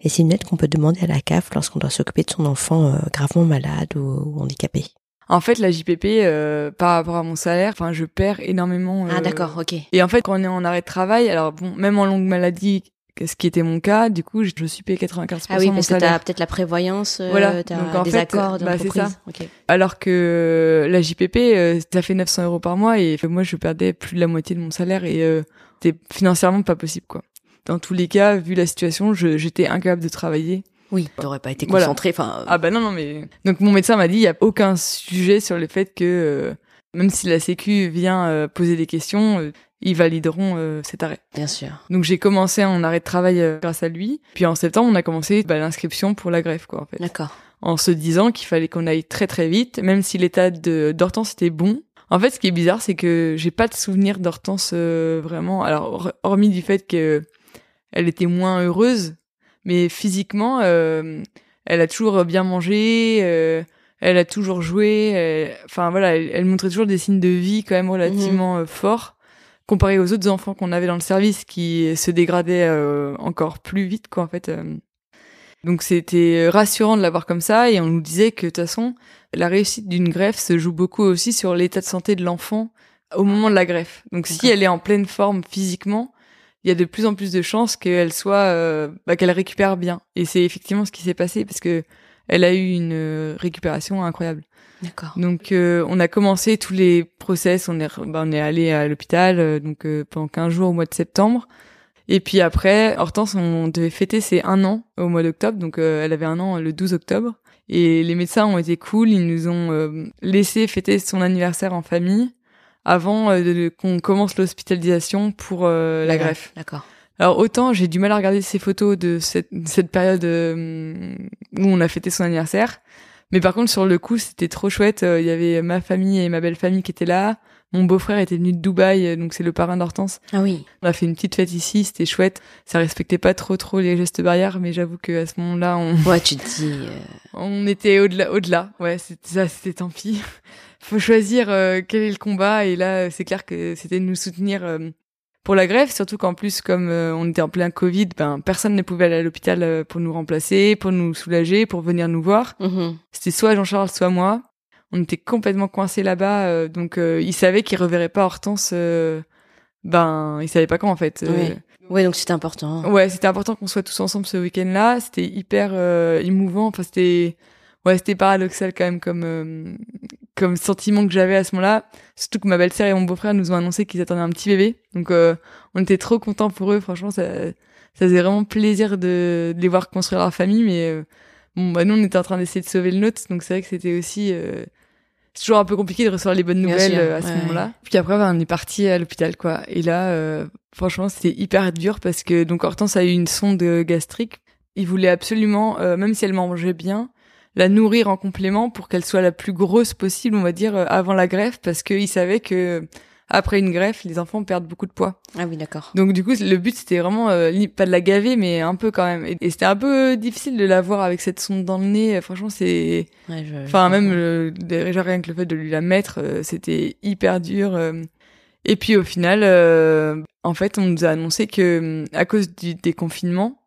et c'est une aide qu'on peut demander à la CAF lorsqu'on doit s'occuper de son enfant gravement malade ou, ou handicapé. En fait, la JPP, euh, par rapport à mon salaire, enfin, je perds énormément. Ah euh, d'accord, ok. Et en fait, quand on est en arrêt de travail, alors bon, même en longue maladie, ce qui était mon cas, du coup, je suis payé 95% Ah oui, de mon parce que t'as peut-être la prévoyance, euh, Voilà. t'as Donc, en des fait, accords bah, c'est d'entreprise. ça. Ok. Alors que la JPP, euh, ça fait 900 euros par mois et moi, je perdais plus de la moitié de mon salaire et euh, c'était financièrement pas possible, quoi. Dans tous les cas, vu la situation, j'étais incapable de travailler. Oui, t'aurais pas été concentré. Enfin, Ah bah non, non, mais... Donc mon médecin m'a dit, il y a aucun sujet sur le fait que, euh, même si la Sécu vient euh, poser des questions, euh, ils valideront euh, cet arrêt. bien sûr. Donc j'ai commencé en arrêt de travail euh, grâce à lui. Puis en septembre, on a commencé bah, l'inscription pour la greffe, quoi, en fait. D'accord. En se disant qu'il fallait qu'on aille très très vite, même si l'état de d'Hortense était bon. En fait, ce qui est bizarre, c'est que j'ai pas de souvenir d'Hortense euh, vraiment. Alors, hor- hormis du fait que elle était moins heureuse, mais physiquement, euh, elle a toujours bien mangé, euh, elle a toujours joué. elle- Enfin voilà, elle, elle montrait toujours des signes de vie quand même relativement euh, forts, comparé aux autres enfants qu'on avait dans le service qui se dégradaient euh, encore plus vite, quoi en fait. euh. Donc c'était rassurant de l'avoir comme ça et on nous disait que de toute façon, la réussite d'une greffe se joue beaucoup aussi sur l'état de santé de l'enfant au moment de la greffe. Donc si elle est en pleine forme physiquement, il y a de plus en plus de chances qu'elle soit euh, bah, qu'elle récupère bien. Et c'est effectivement ce qui s'est passé parce que elle a eu une euh, récupération incroyable. D'accord. Donc euh, on a commencé tous les process, on est bah, on est allé à l'hôpital donc pendant 15 jours au mois de septembre. Et puis après, Hortense, on devait fêter ses un an au mois d'octobre, donc elle avait un an le 12 octobre. Et les médecins ont été cool, ils nous ont laissé fêter son anniversaire en famille avant euh, qu'on commence l'hospitalisation pour euh, la, greffe. D'accord. Alors autant j'ai du mal à regarder ces photos de cette, cette période euh, où on a fêté son anniversaire, mais par contre sur le coup c'était trop chouette. Il y avait ma famille et ma belle famille qui étaient là. Mon beau-frère était venu de Dubaï, donc c'est le parrain d'Hortense. Ah oui. On a fait une petite fête ici, c'était chouette. Ça respectait pas trop trop les gestes barrières, mais j'avoue que à ce moment-là, on. Ouais, tu te dis. On était au-delà, au-delà. Ouais, c'était ça, c'était tant pis faut choisir euh, quel est le combat et là c'est clair que c'était de nous soutenir euh, pour la grève surtout qu'en plus comme euh, on était en plein Covid ben personne ne pouvait aller à l'hôpital pour nous remplacer pour nous soulager pour venir nous voir mhm. c'était soit Jean-Charles soit moi on était complètement coincés là-bas donc il savait qu'il reverrait pas Hortense ben il savait pas quand en fait oui. Ouais, donc c'était important. Ouais, c'était important qu'on soit tous ensemble ce week-end-là. C'était hyper émouvant. Enfin, c'était ouais, c'était paradoxal quand même comme euh, comme sentiment que j'avais à ce moment-là. Surtout que ma belle-sœur et mon beau-frère nous ont annoncé qu'ils attendaient un petit bébé. Donc euh, on était trop contents pour eux. Franchement, ça ça faisait vraiment plaisir de, de les voir construire leur famille. Mais euh, bon, bah nous on était en train d'essayer de sauver le nôtre. Donc c'est vrai que c'était aussi c'est toujours un peu compliqué de recevoir les bonnes nouvelles à ce moment-là. Puis après, bah, on est parti à l'hôpital, quoi. Et là, franchement, c'était hyper dur parce que donc Hortense a eu une sonde gastrique. Il voulait absolument, même si elle mangeait bien, la nourrir en complément pour qu'elle soit la plus grosse possible, on va dire, euh, avant la greffe, parce qu'il savait que après une greffe, les enfants perdent beaucoup de poids. Ah oui, d'accord. Donc du coup, le but c'était vraiment euh, pas de la gaver, mais un peu quand même. Et, c'était un peu difficile de la voir avec cette sonde dans le nez. Franchement, c'est, ouais, enfin même le, déjà rien que le fait de lui la mettre, euh, c'était hyper dur. Et puis au final, en fait, on nous a annoncé que à cause du déconfinement,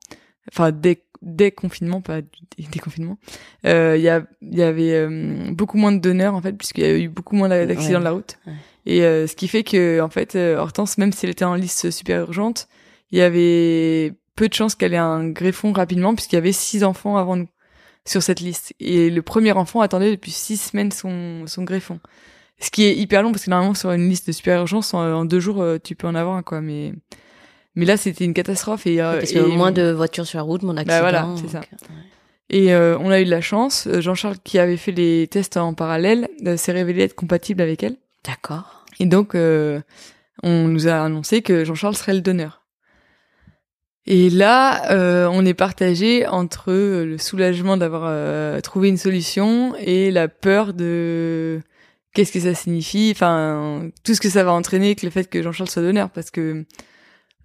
enfin des déconfinement, pas déconfinement, euh, il y, a, y avait euh, beaucoup moins de donneurs en fait, puisqu'il y a eu beaucoup moins d'accidents de la route. Et euh, ce qui fait que en fait, Hortense, même si elle était en liste super urgente, il y avait peu de chances qu'elle ait un greffon rapidement, puisqu'il y avait six enfants avant nous sur cette liste. Et le premier enfant attendait depuis six semaines son, son greffon. Ce qui est hyper long, parce que normalement sur une liste de super urgence, en, deux jours, tu peux en avoir un, quoi. Mais mais là, c'était une catastrophe. Et, euh, Parce que moins de voitures sur la route, mon accident. Bah voilà, c'est ça. Et euh, on a eu de la chance. Euh, Jean-Charles, qui avait fait les tests en parallèle, s'est révélé être compatible avec elle. D'accord. Et donc, on nous a annoncé que Jean-Charles serait le donneur. Et là, on est partagé entre le soulagement d'avoir trouvé une solution et la peur de qu'est-ce que ça signifie, enfin tout ce que ça va entraîner que le fait que Jean-Charles soit donneur, parce que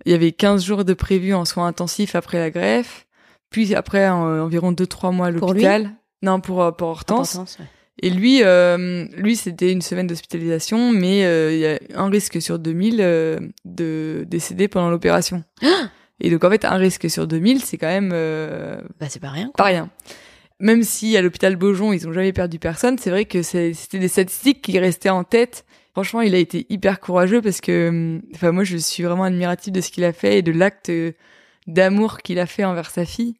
il y avait 15 jours de prévu en soins intensifs après la greffe, puis après environ 2-3 mois à l'hôpital. Non, pour, euh, pour Hortense. Et lui, euh, lui c'était une semaine d'hospitalisation, mais euh, il y a un risque sur 2000 euh, de décéder pendant l'opération. Et donc en fait, un risque sur 2000, c'est quand même... bah c'est pas rien. Quoi. Pas rien. Même si à l'hôpital Beaujon, ils ont jamais perdu personne, c'est vrai que c'était des statistiques qui restaient en tête franchement, il a été hyper courageux parce que, hum, enfin, moi, je suis vraiment admirative de ce qu'il a fait et de l'acte d'amour qu'il a fait envers sa fille.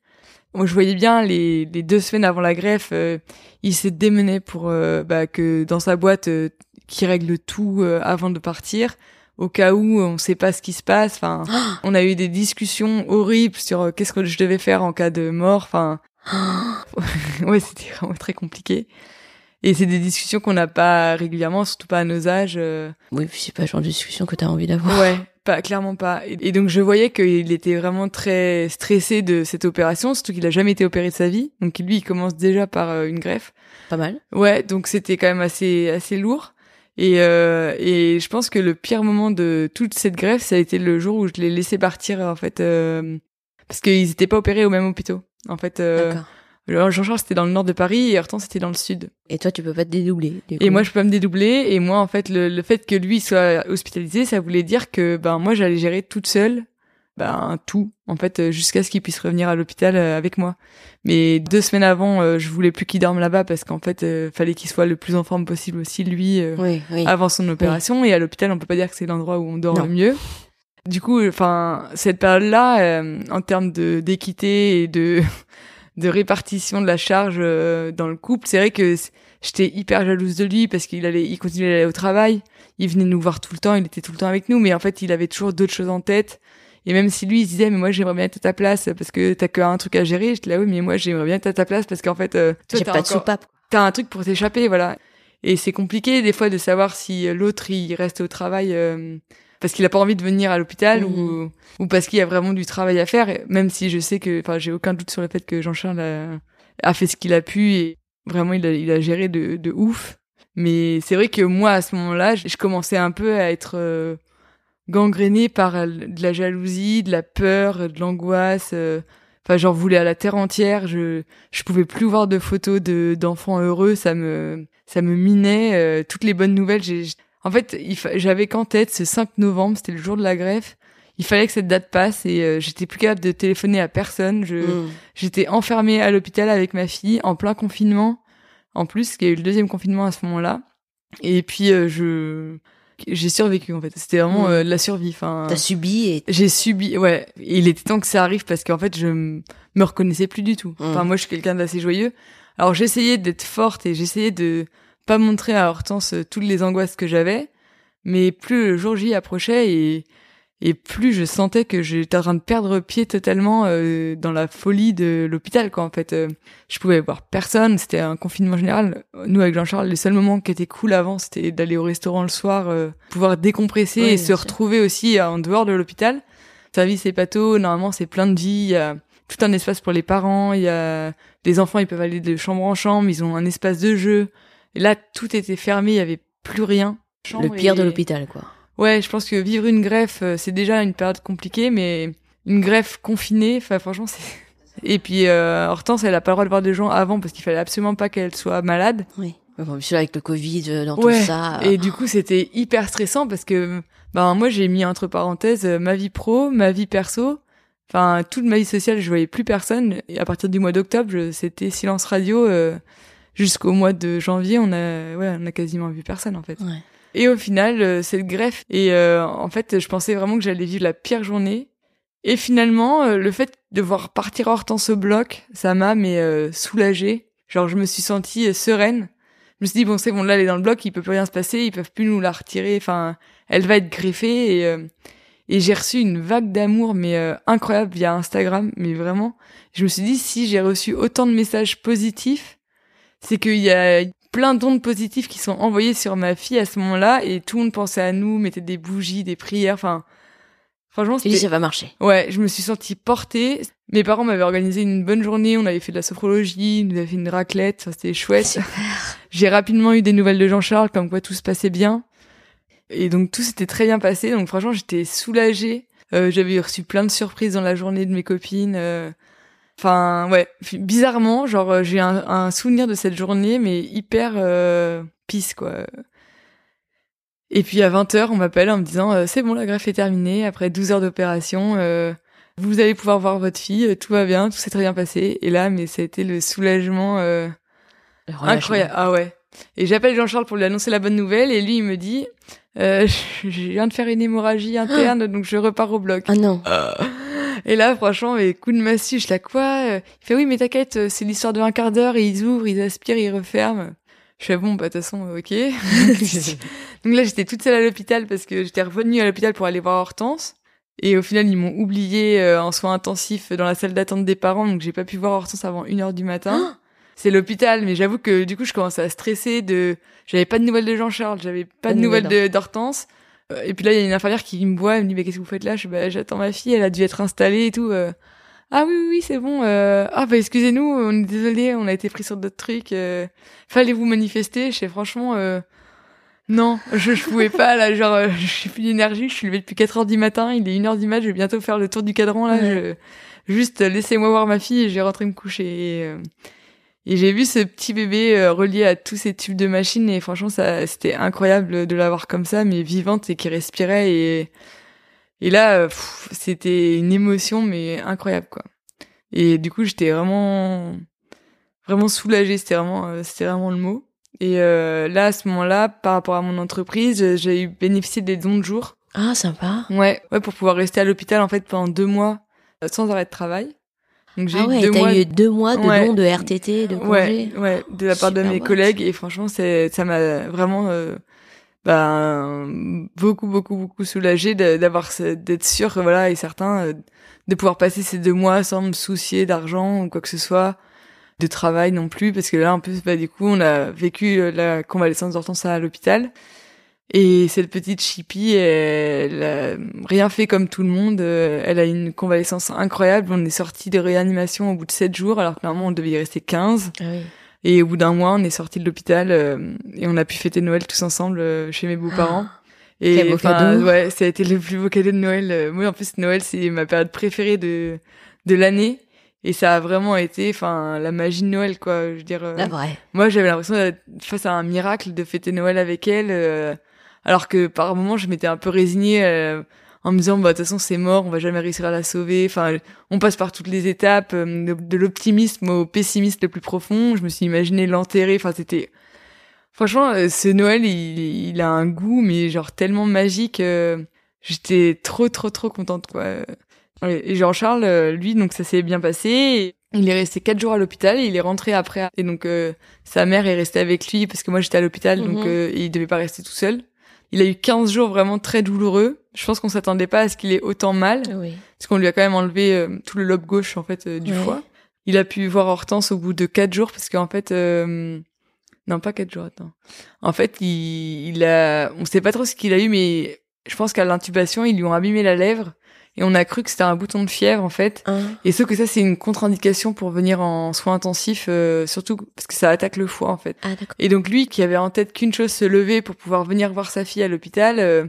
Moi, je voyais bien les, deux semaines avant la greffe, euh, il s'est démené pour euh, bah, que dans sa boîte, euh, qui règle tout avant de partir, au cas où on sait pas ce qui se passe. Enfin, on a eu des discussions horribles sur qu'est-ce que je devais faire en cas de mort. Enfin, ouais, c'était vraiment très compliqué. Et c'est des discussions qu'on n'a pas régulièrement, surtout pas à nos âges. Euh. Oui, puis c'est pas le genre de discussion que tu as envie d'avoir. Ouais, pas clairement pas. Et, donc je voyais qu'il était vraiment très stressé de cette opération, surtout qu'il a jamais été opéré de sa vie. Donc lui, il commence déjà par euh, une greffe. Pas mal. Ouais, donc c'était quand même assez assez lourd. Et, euh, et je pense que le pire moment de toute cette greffe, ça a été le jour où je l'ai laissé partir en fait, euh, parce qu'ils étaient pas opérés au même hôpital. En fait, euh, Jean-Charles c'était dans le nord de Paris et Hortense c'était dans le sud. Et toi tu peux pas te dédoubler. Et moi je peux pas me dédoubler. Et moi en fait le, le fait que lui soit hospitalisé ça voulait dire que ben moi j'allais gérer toute seule ben tout en fait euh, jusqu'à ce qu'il puisse revenir à l'hôpital euh, avec moi. Mais deux semaines avant euh, je voulais plus qu'il dorme là-bas parce qu'en fait fallait qu'il soit le plus en forme possible aussi lui avant son opération. Et à l'hôpital on peut pas dire que c'est l'endroit où on dort le mieux. Du coup enfin cette période là en termes de d'équité et de de répartition de la charge dans le couple c'est vrai que j'étais hyper jalouse de lui parce qu'il allait il continuait d'aller au travail il venait nous voir tout le temps il était tout le temps avec nous mais en fait il avait toujours d'autres choses en tête et même si lui, il se disait, mais moi, j'aimerais bien être à ta place parce que t'as qu'un truc à gérer, j'étais là, oui, mais moi, j'aimerais bien être à ta place parce qu'en fait, euh, toi, t'as pas de soupape. T'as un truc pour t'échapper, voilà. Et c'est compliqué, des fois, de savoir si l'autre, il reste au travail, euh, parce qu'il a pas envie de venir à l'hôpital ou, mhm. ou parce qu'il y a vraiment du travail à faire, même si je sais que, enfin, j'ai aucun doute sur le fait que Jean-Charles a, fait ce qu'il a pu et vraiment, il a, il a géré de, de ouf. Mais c'est vrai que moi, à ce moment-là, je commençais un peu à être, euh, gangréné par de la jalousie, de la peur, de l'angoisse. Euh, enfin, j'en voulais à la terre entière. Je je pouvais plus voir de photos de d'enfants heureux. Ça me ça me minait. Euh, toutes les bonnes nouvelles. J'ai en fait, j'avais qu'en tête ce 5 novembre, c'était le jour de la greffe. Il fallait que cette date passe et j'étais plus capable de téléphoner à personne. Je mmh. j'étais enfermée à l'hôpital avec ma fille en plein confinement. En plus, il y a eu le deuxième confinement à ce moment-là. Et puis je j'ai survécu en fait. C'était vraiment mm. euh, de la survie. Enfin, t'as subi et j'ai subi. Ouais, il était temps que ça arrive parce qu'en fait je me reconnaissais plus du tout. Enfin mm. moi je suis quelqu'un d'assez joyeux. Alors j'essayais d'être forte et j'essayais de pas montrer à Hortense euh, toutes les angoisses que j'avais, mais plus le jour J approchait et et plus je sentais que j'étais en train de perdre pied totalement euh, dans la folie de l'hôpital quoi en fait euh, je pouvais voir personne c'était un confinement général. Nous avec Jean-Charles les seuls moments qui étaient cool avant c'était d'aller au restaurant le soir euh, pouvoir décompresser et se retrouver aussi en dehors de l'hôpital. Service et pato normalement c'est plein de vie il y a tout un espace pour les parents il y a les enfants ils peuvent aller de chambre en chambre ils ont un espace de jeu et là tout était fermé il y avait plus rien le pire de l'hôpital quoi Ouais, je pense que vivre une greffe, euh, c'est déjà une période compliquée, mais une greffe confinée, enfin franchement, c'est. Et puis euh, Hortense, elle a pas le droit de voir des gens avant parce qu'il fallait absolument pas qu'elle soit malade. Oui. Bon, sûr avec le Covid, euh, dans tout ça. Et du coup, c'était hyper stressant parce que, ben moi, j'ai mis entre parenthèses ma vie pro, ma vie perso. Enfin, toute ma vie sociale, je voyais plus personne. Et à partir du mois d'octobre, c'était silence radio. Jusqu'au mois de janvier, on a, ouais, on a quasiment vu personne en fait. Ouais. Et au final, euh, cette greffe. Et euh, en fait, je pensais vraiment que j'allais vivre la pire journée. Et finalement, euh, le fait de voir partir Hortense au bloc, ça m'a mais soulagée. Genre, je me suis sentie sereine. Je me suis dit bon, c'est bon, là, elle est dans le bloc, il peut plus rien se passer, ils peuvent plus nous la retirer. Enfin, elle va être greffée et et j'ai reçu une vague d'amour mais incroyable via Instagram. Mais vraiment, je me suis dit si j'ai reçu autant de messages positifs, c'est qu'il y a plein d'ondes positives qui sont envoyées sur ma fille à ce moment-là et tout le monde pensait à nous, mettait des bougies, des prières, enfin franchement c'était ça va marcher. Ouais, je me suis sentie portée. Mes parents m'avaient organisé une bonne journée, on avait fait de la sophrologie, on avait fait une raclette, ça c'était chouette. J'ai rapidement eu des nouvelles de Jean-Charles comme quoi tout se passait bien. Et donc tout s'était très bien passé, donc franchement j'étais soulagée. Euh, j'avais reçu plein de surprises dans la journée de mes copines. Euh, Enfin, ouais, bizarrement, genre euh, j'ai un, un, souvenir de cette journée, mais hyper euh, pisse, quoi. Et puis à 20h, on m'appelle en me disant euh, c'est bon, la greffe est terminée, après 12 heures d'opération, euh, vous allez pouvoir voir votre fille, tout va bien, tout s'est très bien passé. Et là, mais ça a été le soulagement incroyable. Ah ouais. Et j'appelle Jean-Charles pour lui annoncer la bonne nouvelle, et lui, il me dit je viens de faire une hémorragie interne, donc je repars au bloc. Ah non. Et là, franchement, mais coup de massue, je la quoi Il fait oui, mais t'inquiète, euh, c'est l'histoire de un quart d'heure, et ils ouvrent, ils aspirent, ils referment. Je fais bon, bah de toute façon, euh, ok. Donc là, j'étais toute seule à l'hôpital parce que j'étais revenue à l'hôpital pour aller voir Hortense. Et au final, ils m'ont oublié euh, en soins intensifs dans la salle d'attente des parents, donc j'ai pas pu voir Hortense avant une heure du matin. Ah c'est l'hôpital, mais j'avoue que du coup, je commençais à stresser de. J'avais pas de nouvelles de Jean-Charles, j'avais pas, de nouvelles d'Hortense. Euh, et puis là, il y a une infirmière qui me voit, elle me dit, mais qu'est-ce que vous faites là? Je bah, j'attends ma fille, elle a dû être installée et tout. Euh. Ah oui, oui, c'est bon. Euh... Ah bah excusez-nous, on est désolé, on a été pris sur d'autres trucs. Euh... Fallait vous manifester. Je sais franchement, euh... non, je, je pouvais pas là. Genre, euh, je suis plus d'énergie. Je suis levée depuis 4 heures du matin. Il est 1 heure du mat. Je vais bientôt faire le tour du cadran là. Je... Juste laissez-moi voir ma fille et je vais rentrer me coucher. Et, et j'ai vu ce petit bébé euh, relié à tous ces tubes de machines et franchement ça c'était incroyable de l'avoir comme ça mais vivante et qui respirait et Et là, c'était une émotion mais incroyable quoi. Et du coup, j'étais vraiment vraiment soulagée, c'était vraiment c'était vraiment le mot. Et là à ce moment-là, par rapport à mon entreprise, j'ai eu bénéficié des dons de jour. Ah, sympa. Ouais, ouais pour pouvoir rester à l'hôpital en fait pendant deux mois sans arrêt de travail. Donc j'ai ah ouais, eu deux mois. eu deux mois de dons de RTT, de congé. Ouais, ouais, de la part de mes collègues et franchement, c'est ça m'a vraiment euh, ben beaucoup beaucoup beaucoup soulagé d'avoir d'être sûr voilà et certain euh, de pouvoir passer ces deux mois sans me soucier d'argent ou quoi que ce soit de travail non plus parce que là en plus bah du coup on a vécu euh, la convalescence d'Hortense à l'hôpital et cette petite Chippy, elle a rien fait comme tout le monde. Euh, elle a une convalescence incroyable. On est sorti de réanimation au bout de 7 jours, alors que normalement on devait y rester 15. Ah oui. Et au bout d'un mois, on est sorti de l'hôpital euh, et on a pu fêter Noël tous ensemble euh, chez mes beaux-parents. Ah, et enfin, ouais, ça a été le plus beau cadeau de Noël. Moi, en plus, Noël, c'est ma période préférée de de l'année. Et ça a vraiment été, enfin, la magie de Noël, quoi. Je veux dire. La vraie. Moi, j'avais l'impression d'être face à un miracle de fêter Noël avec elle. Alors que par moments, je m'étais un peu résignée euh, en me disant, bah, de toute façon, c'est mort, on va jamais réussir à la sauver. Enfin, on passe par toutes les étapes, euh, de, l'optimisme au pessimisme le plus profond. Je me suis imaginé l'enterrer. Enfin, c'était... Franchement, euh, ce Noël, il, il, a un goût, mais genre tellement magique. J'étais trop, trop, trop contente, quoi. Et Jean-Charles, lui, donc ça s'est bien passé. Il est resté quatre jours à l'hôpital et il est rentré après. Et donc sa mère est restée avec lui parce que moi j'étais à l'hôpital, donc mhm. il devait pas rester tout seul. Il a eu 15 jours vraiment très douloureux. Je pense qu'on s'attendait pas à ce qu'il ait autant mal. Oui. Parce qu'on lui a quand même enlevé euh, tout le lobe gauche, en fait, euh, du foie. Il a pu voir Hortense au bout de 4 jours parce qu'en fait, euh, non, pas 4 jours, attends. En fait, il, il a, on sait pas trop ce qu'il a eu, mais je pense qu'à l'intubation, ils lui ont abîmé la lèvre et on a cru que c'était un bouton de fièvre en fait. Ah. Et sauf que ça c'est une contre-indication pour venir en soins intensifs, euh, surtout parce que ça attaque le foie en fait. Ah, et donc lui qui avait en tête qu'une chose se lever pour pouvoir venir voir sa fille à l'hôpital, euh,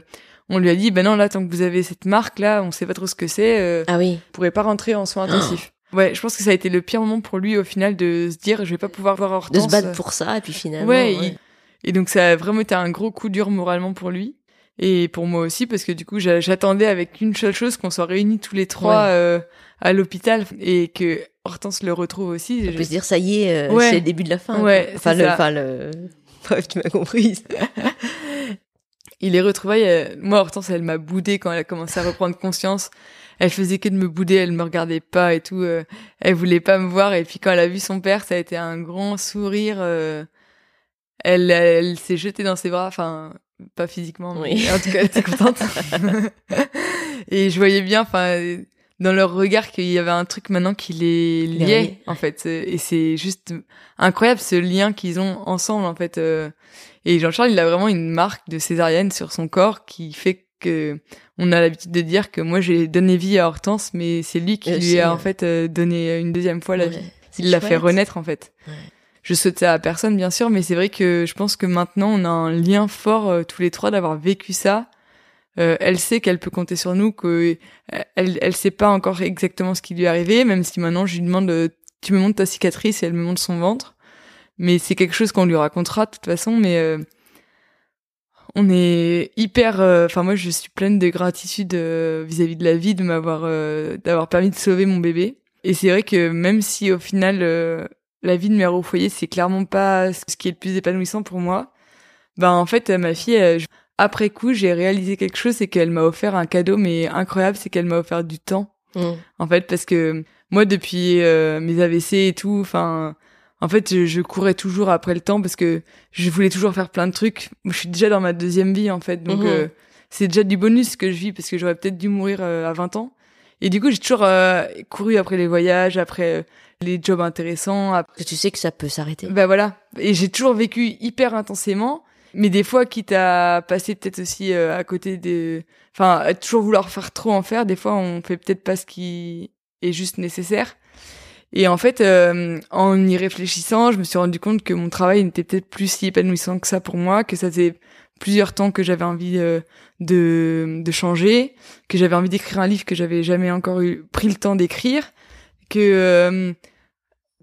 on lui a dit ben non là tant que vous avez cette marque là, on sait pas trop ce que c'est. Euh, ah oui. Vous pourrez pas rentrer en soins intensifs. Ouais, je pense que ça a été le pire moment pour lui au final de se dire je vais pas pouvoir voir Hortense. De se battre pour ça et puis finalement. Ouais. Et donc ça a vraiment été un gros coup dur moralement pour lui et pour moi aussi parce que du coup j'attendais avec une seule chose qu'on soit réunis tous les trois euh, à l'hôpital et que Hortense le retrouve aussi. On peut se dire ça y est, euh, c'est le début de la fin. Ouais, enfin, le, enfin le, bref, tu m'as compris. Il est retrouvé. Euh, moi Hortense elle m'a boudé quand elle a commencé à reprendre conscience. Elle faisait que de me bouder, elle me regardait pas et tout. Euh, elle voulait pas me voir et puis quand elle a vu son père, ça a été un grand sourire. elle, elle s'est jetée dans ses bras. Enfin, pas physiquement, mais en tout cas, elle était contente. et je voyais bien, enfin, dans leur regard qu'il y avait un truc maintenant qui les liait, en fait. Et c'est juste incroyable ce lien qu'ils ont ensemble, en fait. Euh. Et Jean-Charles, il a vraiment une marque de césarienne sur son corps qui fait que on a l'habitude de dire que moi j'ai donné vie à Hortense, mais c'est lui qui lui a en fait euh, donné une deuxième fois la vie. Il l'a fait renaître en fait. Ouais je ça à personne bien sûr, mais c'est vrai que je pense que maintenant on a un lien fort euh, tous les trois d'avoir vécu ça. Euh, elle sait qu'elle peut compter sur nous, que euh, elle, sait pas encore exactement ce qui lui est arrivé, même si maintenant je lui demande tu me montres ta cicatrice et elle me montre son ventre. Mais c'est quelque chose qu'on lui racontera de toute façon, mais on est hyper enfin moi je suis pleine de gratitude vis-à-vis de la vie de m'avoir d'avoir permis de sauver mon bébé et c'est vrai que même si au final la vie de mère au foyer, c'est clairement pas ce qui est le plus épanouissant pour moi. Ben en fait, ma fille, euh, après coup, j'ai réalisé quelque chose, c'est qu'elle m'a offert un cadeau, mais incroyable, c'est qu'elle m'a offert du temps. Mm. En fait, parce que moi, depuis euh, mes AVC et tout, enfin, en fait, je, courais toujours après le temps parce que je voulais toujours faire plein de trucs. Je suis déjà dans ma deuxième vie, en fait, donc euh, c'est déjà du bonus que je vis parce que j'aurais peut-être dû mourir à 20 ans. Et du coup, j'ai toujours couru après les voyages, après les jobs intéressants. Tu sais que ça peut s'arrêter. Ben voilà. Et j'ai toujours vécu hyper intensément. Mais des fois, quitte à passer peut-être aussi euh, à côté des... Enfin, à toujours vouloir faire trop en faire, des fois, on fait peut-être pas ce qui est juste nécessaire. Et en fait, euh, en y réfléchissant, je me suis rendu compte que mon travail n'était peut-être plus si épanouissant que ça pour moi, que ça faisait plusieurs temps que j'avais envie euh, de, de changer, que j'avais envie d'écrire un livre que j'avais jamais encore eu, pris le temps d'écrire, que euh,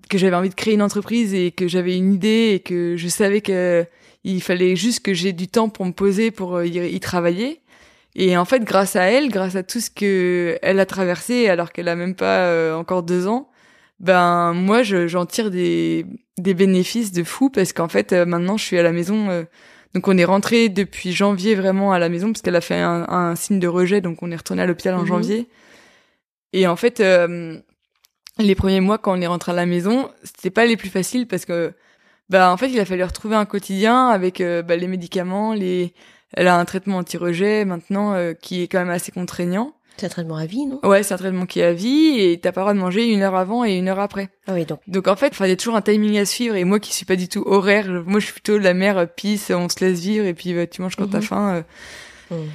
que j'avais envie de créer une entreprise et que j'avais une idée et que je savais que il fallait juste que j'ai du temps pour me poser pour euh, y, travailler Et en fait, grâce à elle, grâce à tout ce que elle a traversé, alors qu'elle a même pas euh, encore deux ans, ben moi, j'en tire des des bénéfices de fou parce qu'en fait, maintenant, je suis à la maison. Donc on est rentré depuis janvier vraiment à la maison parce qu'elle a fait un, un, signe de rejet, donc on est retourné à l'hôpital en mhm. janvier. Et en fait, les premiers mois quand on est rentré à la maison, c'était pas les plus faciles parce que bah en fait, il a fallu retrouver un quotidien avec bah, les médicaments, les elle a un traitement anti-rejet maintenant euh, qui est quand même assez contraignant. C'est un traitement à vie, non? Ouais, c'est un traitement qui est à vie et t'as pas le droit de manger une heure avant et une heure après. Ah oui, donc. Donc en fait, il y a toujours un timing à suivre et moi qui suis pas du tout horaire, moi je suis plutôt la mère euh, pisse, on se laisse vivre et puis bah, tu manges quand t'as mhm. faim. Euh. Mhm.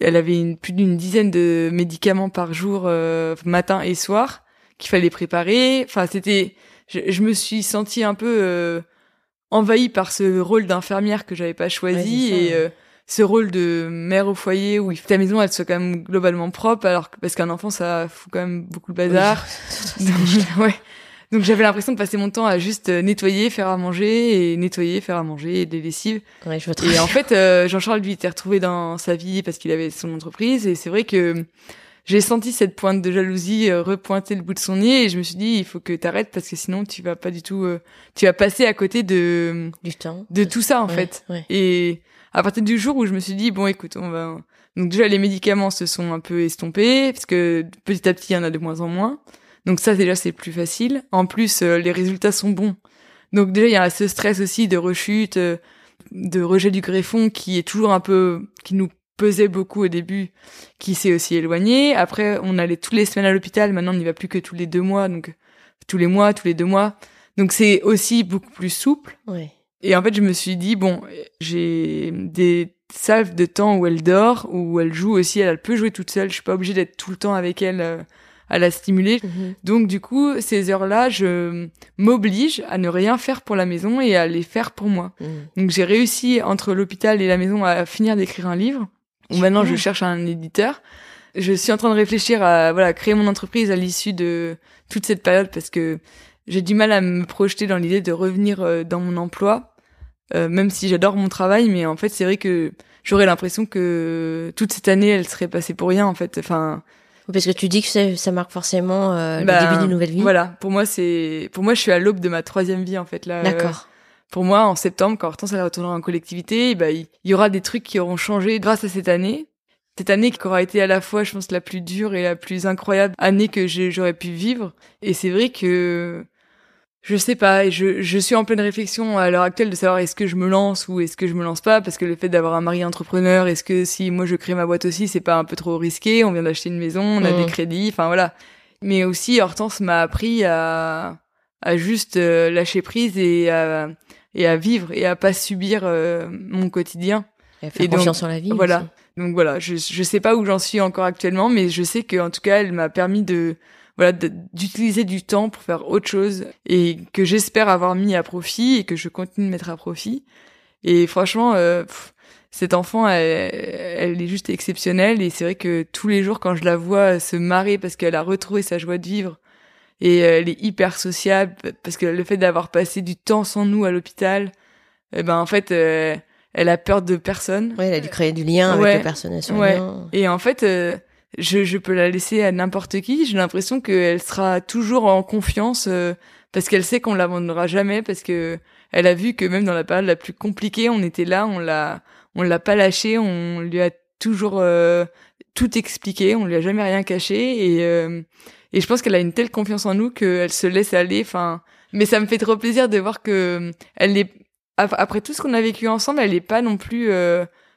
Elle avait une, plus d'une dizaine de médicaments par jour, matin et soir, qu'il fallait préparer. Enfin, c'était, je, je, me suis sentie un peu envahie par ce rôle d'infirmière que j'avais pas choisi et ce rôle de mère au foyer où ta maison elle soit quand même globalement propre alors que parce qu'un enfant ça fout quand même beaucoup de bazar. Donc, ouais. Donc j'avais l'impression de passer mon temps à juste euh, nettoyer faire à manger et nettoyer faire à manger et des lessives. Ouais, je et en fait euh, Jean-Charles lui était retrouvé dans sa vie parce qu'il avait son entreprise et c'est vrai que j'ai senti cette pointe de jalousie euh, repointer le bout de son nez et je me suis dit il faut que t'arrêtes parce que sinon tu vas pas du tout tu vas passer à côté de du temps. de tout ça en fait. et à partir du jour où je me suis dit bon écoute on va donc déjà les médicaments se sont un peu estompés parce que petit à petit il y en a de moins en moins. Donc ça déjà c'est plus facile. En plus euh, les résultats sont bons. Donc déjà il y a ce stress aussi de rechute euh, de rejet du greffon qui est toujours un peu qui nous pesait beaucoup au début qui s'est aussi éloigné après on allait toutes les semaines à l'hôpital maintenant on n'y va plus que tous les deux mois donc tous les mois tous les deux mois donc c'est aussi beaucoup plus souple. Et en fait, je me suis dit, bon, j'ai des salves de temps où elle dort, où elle joue aussi, elle, peut jouer toute seule, je suis pas obligée d'être tout le temps avec elle euh, à la stimuler. Mhm. Donc du coup, ces heures-là, je m'oblige à ne rien faire pour la maison et à les faire pour moi. Mhm. Donc j'ai réussi entre l'hôpital et la maison à finir d'écrire un livre. Où maintenant je cherche un éditeur. Je suis en train de réfléchir à voilà créer mon entreprise à l'issue de toute cette période parce que j'ai du mal à me projeter dans l'idée de revenir euh, dans mon emploi euh, même si j'adore mon travail, mais en fait, c'est vrai que j'aurais l'impression que toute cette année, elle serait passée pour rien, en fait. Enfin. Parce que tu dis que ça marque forcément euh, le bah, début d'une nouvelle vie. Voilà. Pour moi, c'est, pour moi, je suis à l'aube de ma troisième vie, en fait, là. D'accord. Pour moi, en septembre, quand Hortense elle retournera en collectivité, bah, il y, aura des trucs qui auront changé grâce à cette année. Cette année qui aura été à la fois, je pense, la plus dure et la plus incroyable année que j'aurais pu vivre. Et c'est vrai que je sais pas, je, je suis en pleine réflexion à l'heure actuelle de savoir est-ce que je me lance ou est-ce que je me lance pas, parce que le fait d'avoir un mari entrepreneur, est-ce que si moi je crée ma boîte aussi, c'est pas un peu trop risqué On vient d'acheter une maison, on a des mmh. crédits, enfin voilà. Mais aussi, Hortense m'a appris à, à juste euh, lâcher prise et à, et à vivre et à pas subir euh, mon quotidien. Et à faire confiance en la vie. Voilà. Donc voilà, je, je sais pas où j'en suis encore actuellement, mais je sais qu'en tout cas, elle m'a permis de voilà d'utiliser du temps pour faire autre chose et que j'espère avoir mis à profit et que je continue de mettre à profit et franchement euh, cette enfant elle, elle, est juste exceptionnelle et c'est vrai que tous les jours quand je la vois se marrer parce qu'elle a retrouvé sa joie de vivre et elle est hyper sociable parce que le fait d'avoir passé du temps sans nous à l'hôpital eh ben en fait euh, elle a peur de personne. Ouais, elle a dû créer du lien avec les personnes ouais. Et en fait, euh, je, je peux la laisser à n'importe qui. J'ai l'impression qu'elle sera toujours en confiance euh, parce qu'elle sait qu'on l'abandonnera jamais parce que elle a vu que même dans la période la plus compliquée, on était là, on l'a, on l'a pas lâché, on lui a toujours euh, tout expliqué, on lui a jamais rien caché et euh, et je pense qu'elle a une telle confiance en nous qu'elle se laisse aller. Enfin, mais ça me fait trop plaisir de voir que elle est après tout ce qu'on a vécu ensemble, elle est pas non plus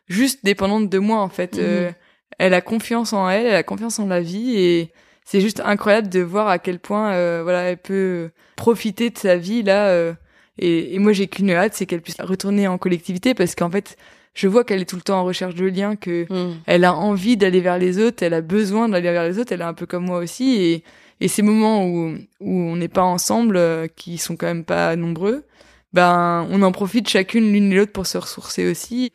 juste dépendante de moi en fait. Mmh elle a confiance en elle, elle a confiance en la vie et c'est juste incroyable de voir à quel point euh, voilà elle peut profiter de sa vie là euh, et, et, moi j'ai qu'une hâte c'est qu'elle puisse retourner en collectivité parce qu'en fait je vois qu'elle est tout le temps en recherche de liens que mm. elle a envie d'aller vers les autres elle a besoin d'aller vers les autres elle est un peu comme moi aussi et et ces moments où où on n'est pas ensemble euh, qui sont quand même pas nombreux ben on en profite chacune l'une et l'autre pour se ressourcer aussi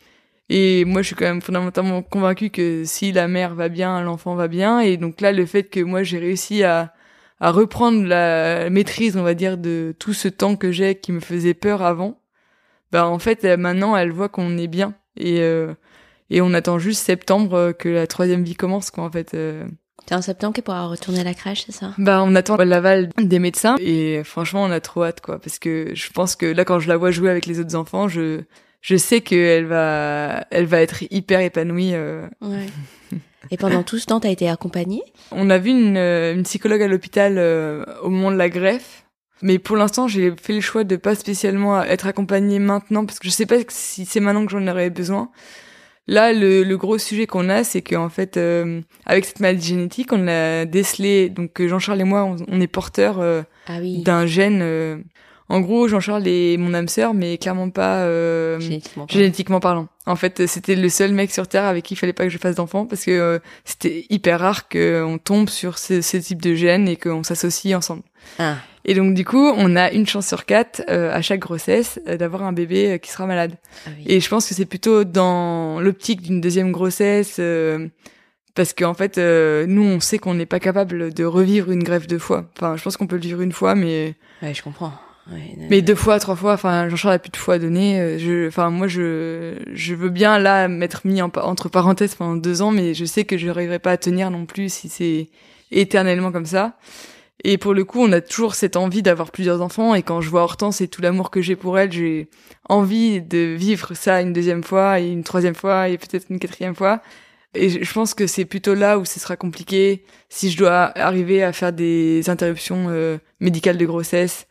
et moi, je suis quand même fondamentalement convaincue que si la mère va bien, l'enfant va bien. Et donc là, le fait que moi, j'ai réussi à, à reprendre la maîtrise, on va dire, de tout ce temps que j'ai qui me faisait peur avant, bah en fait, maintenant, elle voit qu'on est bien. Et, euh, Et on attend juste septembre que la troisième vie commence, quoi, en fait. C'est en septembre qu'elle pourra retourner à la crèche, c'est ça? Bah, on attend l'aval des médecins et franchement, on a trop hâte, quoi, parce que je pense que là, quand je la vois jouer avec les autres enfants, je je sais qu'elle va elle va être hyper épanouie. Euh. Ouais. Et pendant tout ce temps, t'as été accompagnée? On a vu une, euh, une psychologue à l'hôpital euh, au moment de la greffe. Mais pour l'instant, j'ai fait le choix de pas spécialement être accompagnée maintenant parce que je sais pas si c'est maintenant que j'en aurais besoin. Là, le, le gros sujet qu'on a, c'est qu'en fait, euh, avec cette maladie génétique, on a décelé, donc Jean-Charles et moi, on, est porteurs euh, ah oui. d'un gène. Euh, en gros, Jean-Charles est mon âme sœur, mais clairement pas génétiquement, génétiquement, parlant. En fait, c'était le seul mec sur Terre avec qui il fallait pas que je fasse d'enfant, parce que c'était hyper rare qu'on tombe sur ce, ce type de gène et qu'on s'associe ensemble. Ah. Et donc du coup, on a une chance sur quatre euh, à chaque grossesse euh, d'avoir un bébé euh, qui sera malade. Ah Et je pense que c'est plutôt dans l'optique d'une deuxième grossesse, parce qu'en fait, nous, on sait qu'on n'est pas capable de revivre une greffe deux fois. Enfin, je pense qu'on peut le vivre une fois, mais. Ouais, je comprends. mais deux fois, trois fois, enfin, Jean-Charles a plus de fois donné. Je, enfin, moi, je, je veux bien là m'être mis entre parenthèses pendant deux ans, mais je sais que je n'arriverai pas à tenir non plus si c'est éternellement comme ça. Et pour le coup, on a toujours cette envie d'avoir plusieurs enfants. Et quand je vois Hortense et tout l'amour que j'ai pour elle, j'ai envie de vivre ça une deuxième fois et une troisième fois et peut-être une quatrième fois. Et je pense que c'est plutôt là où ce sera compliqué si je dois arriver à faire des interruptions euh, médicales de grossesse.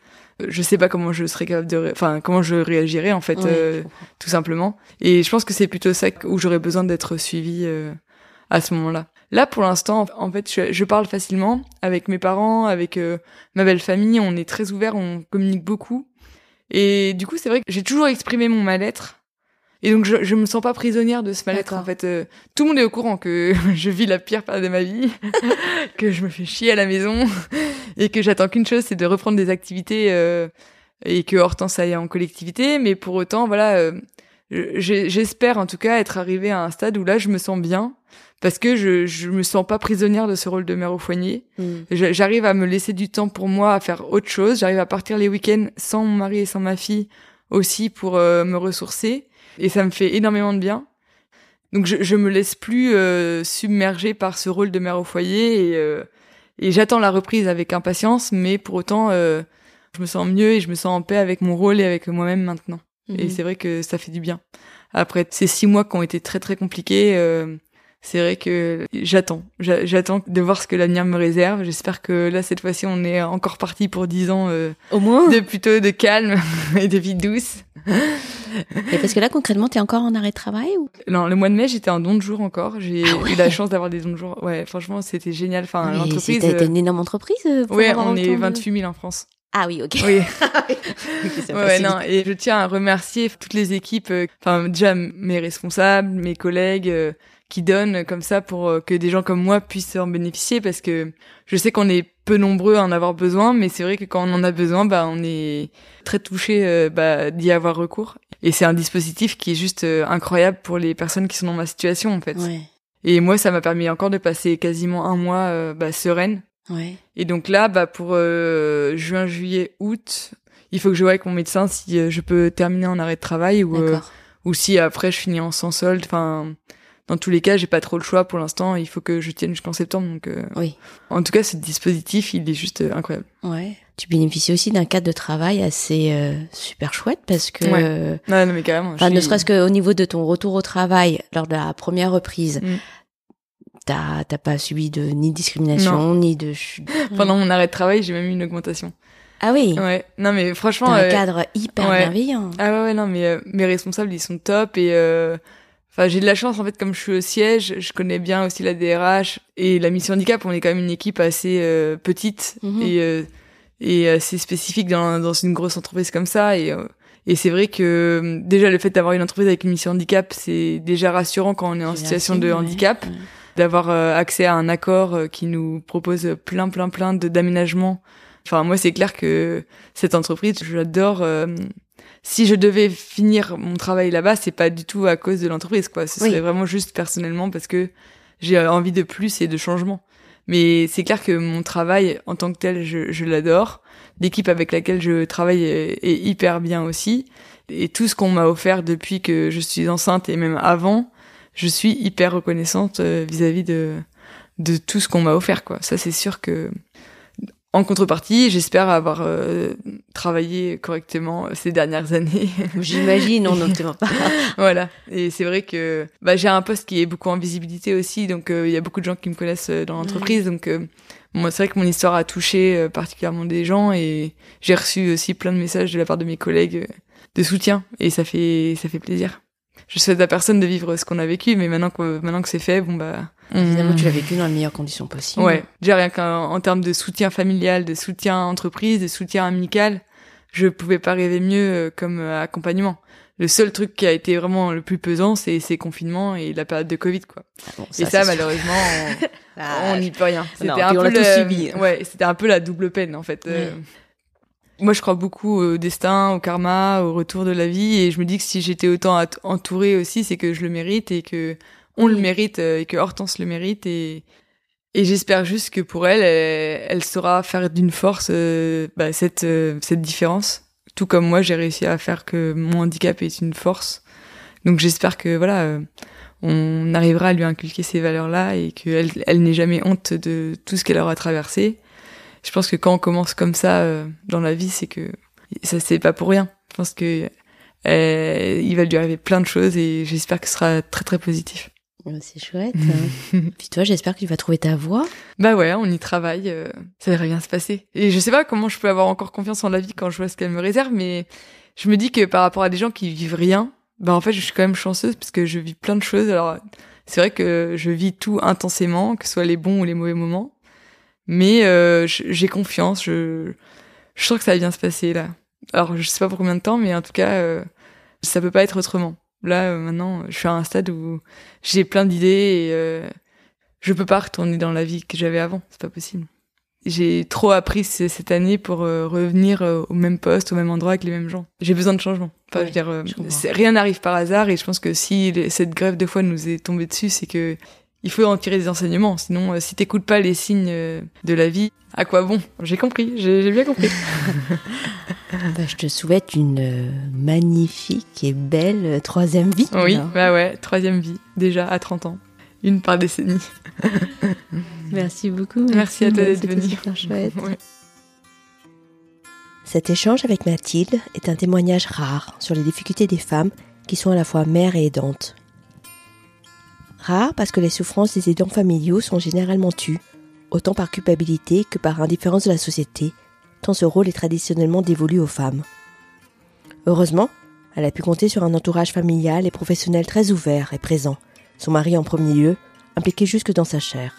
Je sais pas comment je serais capable de, enfin comment je réagirais en fait, euh, tout simplement. Et je pense que c'est plutôt ça où j'aurais besoin d'être suivie euh, à ce moment-là. Là, pour l'instant, en fait, je, parle facilement avec mes parents, avec euh, ma belle famille. On est très ouvert, on communique beaucoup. Et du coup, c'est vrai que j'ai toujours exprimé mon mal-être. Et donc, je, je me sens pas prisonnière de ce mal-être. En fait, euh, tout le monde est au courant que je vis la pire période de ma vie, que je me fais chier à la maison, et que j'attends qu'une chose, c'est de reprendre des activités euh, et que Hortense aille en collectivité. Mais pour autant, voilà, j'espère en tout cas être arrivée à un stade où là, je me sens bien parce que je je me sens pas prisonnière de ce rôle de mère au foyer. Mm. J'arrive à me laisser du temps pour moi à faire autre chose. J'arrive à partir les week-ends sans mon mari et sans ma fille aussi pour euh, me ressourcer et ça me fait énormément de bien. Donc je je me laisse plus euh, submerger par ce rôle de mère au foyer et euh, et j'attends la reprise avec impatience, mais pour autant euh, je me sens mieux et je me sens en paix avec mon rôle et avec moi-même maintenant. Et mm-hmm. c'est vrai que ça fait du bien. Après ces six mois qui ont été très très compliqués, euh, c'est vrai que j'attends. J'attends de voir ce que l'avenir me réserve. J'espère que là, cette fois-ci, on est encore parti pour dix ans. Euh, Au moins. De plutôt de calme et de vie douce. Et parce que là, concrètement, t'es encore en arrêt de travail ou? Non, le mois de mai, j'étais en don de jour encore. J'ai ah eu la chance d'avoir des dons de jour. Ouais, franchement, c'était génial. Enfin, l'entreprise. C'était une énorme entreprise. Euh, pour ouais, on est 28 000 en France. Ah oui, ok. Oui. ouais, non, et je tiens à remercier toutes les équipes, euh, enfin déjà mes responsables, mes collègues, qui donne comme ça pour euh, que des gens comme moi puissent en bénéficier parce que je sais qu'on est peu nombreux à en avoir besoin, mais c'est vrai que quand on en a besoin, bah on est très touché euh, bah, d'y avoir recours. Et c'est un dispositif qui est juste euh, incroyable pour les personnes qui sont dans ma situation en fait. Ouais. Et moi, ça m'a permis encore de passer quasiment un mois bah, sereine. Ouais. Et donc là, bah pour juin, juillet, août, il faut que je vois avec mon médecin si je peux terminer en arrêt de travail ou ou si après je finis en sans solde. Enfin, dans tous les cas, j'ai pas trop le choix pour l'instant. Il faut que je tienne jusqu'en septembre. Donc, euh, oui. En tout cas, ce dispositif, il est juste euh, incroyable. Ouais. Tu bénéficies aussi d'un cadre de travail assez euh, super chouette parce que. Ouais. non, non, mais carrément. Enfin, ne serait-ce qu'au niveau de ton retour au travail lors de la première reprise. Mm. T'as, t'as pas subi de ni discrimination ni de pendant mon arrêt de travail j'ai même eu une augmentation. Ah oui? Ouais. Non mais franchement un cadre hyper bienveillant. Ah ouais, ouais non mais mes responsables ils sont top et Enfin, j'ai de la chance en fait comme je suis au siège, je connais bien aussi la DRH et la mission handicap. On est quand même une équipe assez euh, petite mhm. et euh, et assez spécifique dans dans une grosse entreprise comme ça et euh, et c'est vrai que déjà le fait d'avoir une entreprise avec une mission handicap, c'est déjà rassurant quand on est en situation de handicap, d'avoir accès à un accord qui nous propose plein plein plein de d'aménagements. Enfin moi c'est clair que cette entreprise, j'adore si je devais finir mon travail là-bas, c'est pas du tout à cause de l'entreprise, quoi. Ce serait vraiment juste personnellement parce que j'ai envie de plus et de changement. Mais c'est clair que mon travail en tant que tel, je, je l'adore. L'équipe avec laquelle je travaille est, hyper bien aussi. Et tout ce qu'on m'a offert depuis que je suis enceinte et même avant, je suis hyper reconnaissante vis-à-vis de de tout ce qu'on m'a offert quoi. Ça c'est sûr que en contrepartie, j'espère avoir euh, travaillé correctement euh, ces dernières années. J'imagine, on n'en pas. voilà. Et c'est vrai que bah, j'ai un poste qui est beaucoup en visibilité aussi, donc euh, il y a beaucoup de gens qui me connaissent dans l'entreprise. Donc moi, c'est vrai que mon histoire a touché particulièrement des gens et j'ai reçu aussi plein de messages de la part de mes collègues de soutien et ça fait ça fait plaisir je souhaite à personne de vivre ce qu'on a vécu, mais maintenant que maintenant que c'est fait, bon bah. Évidemment, tu l'as vécu dans les meilleures conditions possibles. Ouais. Déjà rien qu'en termes de soutien familial, de soutien entreprise, de soutien amical, je pouvais pas rêver mieux euh, comme euh, accompagnement. Le seul truc qui a été vraiment le plus pesant, c'est ces confinements et la période de Covid, quoi. Ah et ça, malheureusement, on n'y peut rien. C'était un peu le... ouais, c'était un peu la double peine en fait. Euh. Moi, je crois beaucoup au destin, au karma, au retour de la vie, et je me dis que si j'étais autant entourée aussi, c'est que je le mérite et que on le mérite euh, et que Hortense le mérite. Et et j'espère juste que pour elle, elle, saura faire d'une force euh, bah, cette euh, cette différence, tout comme moi j'ai réussi à faire que mon handicap est une force. Donc j'espère que voilà, on arrivera à lui inculquer ces valeurs-là et qu'elle elle, n'ait jamais honte de tout ce qu'elle aura traversé je pense que quand on commence comme ça euh, dans la vie, c'est que ça c'est pas pour rien. Je pense que euh, il va lui arriver plein de choses et j'espère que ce sera très très positif. C'est chouette. Puis toi, j'espère que tu vas trouver ta voie. Bah ouais, on y travaille. Euh, ça devrait bien se passer. Et je sais pas comment je peux avoir encore confiance en la vie quand je vois ce qu'elle me réserve, mais je me dis que par rapport à des gens qui vivent rien, bah en fait, je suis quand même chanceuse parce que je vis plein de choses. Alors, c'est vrai que je vis tout intensément, que ce soit les bons ou les mauvais moments. Mais euh, j'ai confiance, je, je sens que ça va bien se passer là. Alors je sais pas pour combien de temps, mais en tout cas, euh, ça peut pas être autrement. Là euh, maintenant, je suis à un stade où j'ai plein d'idées et euh, je peux pas retourner dans la vie que j'avais avant. C'est pas possible. J'ai trop appris cette année pour euh, revenir au même poste, au même endroit avec les mêmes gens. J'ai besoin de changement. Enfin, je veux dire, rien n'arrive par hasard et je pense que si cette grève de foi nous est tombée dessus, c'est que il faut en tirer des enseignements. Sinon, euh, si t'écoutes pas les signes euh, de la vie, à quoi bon? J'ai compris, j'ai bien compris. bah, je te souhaite une euh, magnifique et belle troisième vie. Oui, bah ouais, troisième vie, déjà à 30 ans. Une par décennie. merci beaucoup. Merci, à toi d'être venu. chouette. Cet échange avec Mathilde est un témoignage rare sur les difficultés des femmes qui sont à la fois mères et aidantes. Parce que les souffrances des aidants familiaux sont généralement tues, autant par culpabilité que par indifférence de la société, tant ce rôle est traditionnellement dévolu aux femmes. Heureusement, elle a pu compter sur un entourage familial et professionnel très ouvert et présent, son mari en premier lieu, impliqué jusque dans sa chair.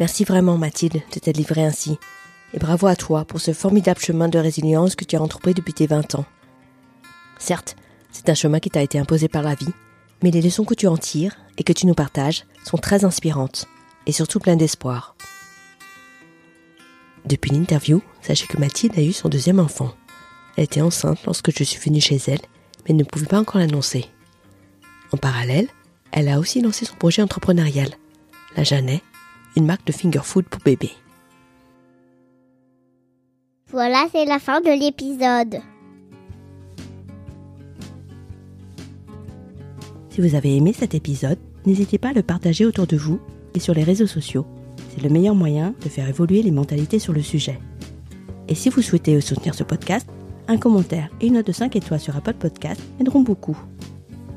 Merci vraiment Mathilde de t'être livrée ainsi, et bravo à toi pour ce formidable chemin de résilience que tu as entrepris depuis tes 20 ans. Certes, c'est un chemin qui t'a été imposé par la vie, mais les leçons que tu en tires et que tu nous partages sont très inspirantes et surtout pleines d'espoir. Depuis l'interview, sachez que Mathilde a eu son deuxième enfant. Elle était enceinte lorsque je suis venue chez elle, mais ne pouvait pas encore l'annoncer. En parallèle, elle a aussi lancé son projet entrepreneurial, la Jeannet, une marque de finger food pour bébé. Voilà, c'est la fin de l'épisode. Si vous avez aimé cet épisode, n'hésitez pas à le partager autour de vous et sur les réseaux sociaux. C'est le meilleur moyen de faire évoluer les mentalités sur le sujet. Et si vous souhaitez soutenir ce podcast, un commentaire et une note de 5 étoiles sur Apple Podcast m'aideront beaucoup.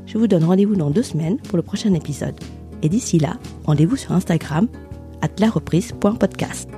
Je vous donne rendez-vous dans deux semaines pour le prochain épisode. Et d'ici là, rendez-vous sur Instagram, at reprise.podcast.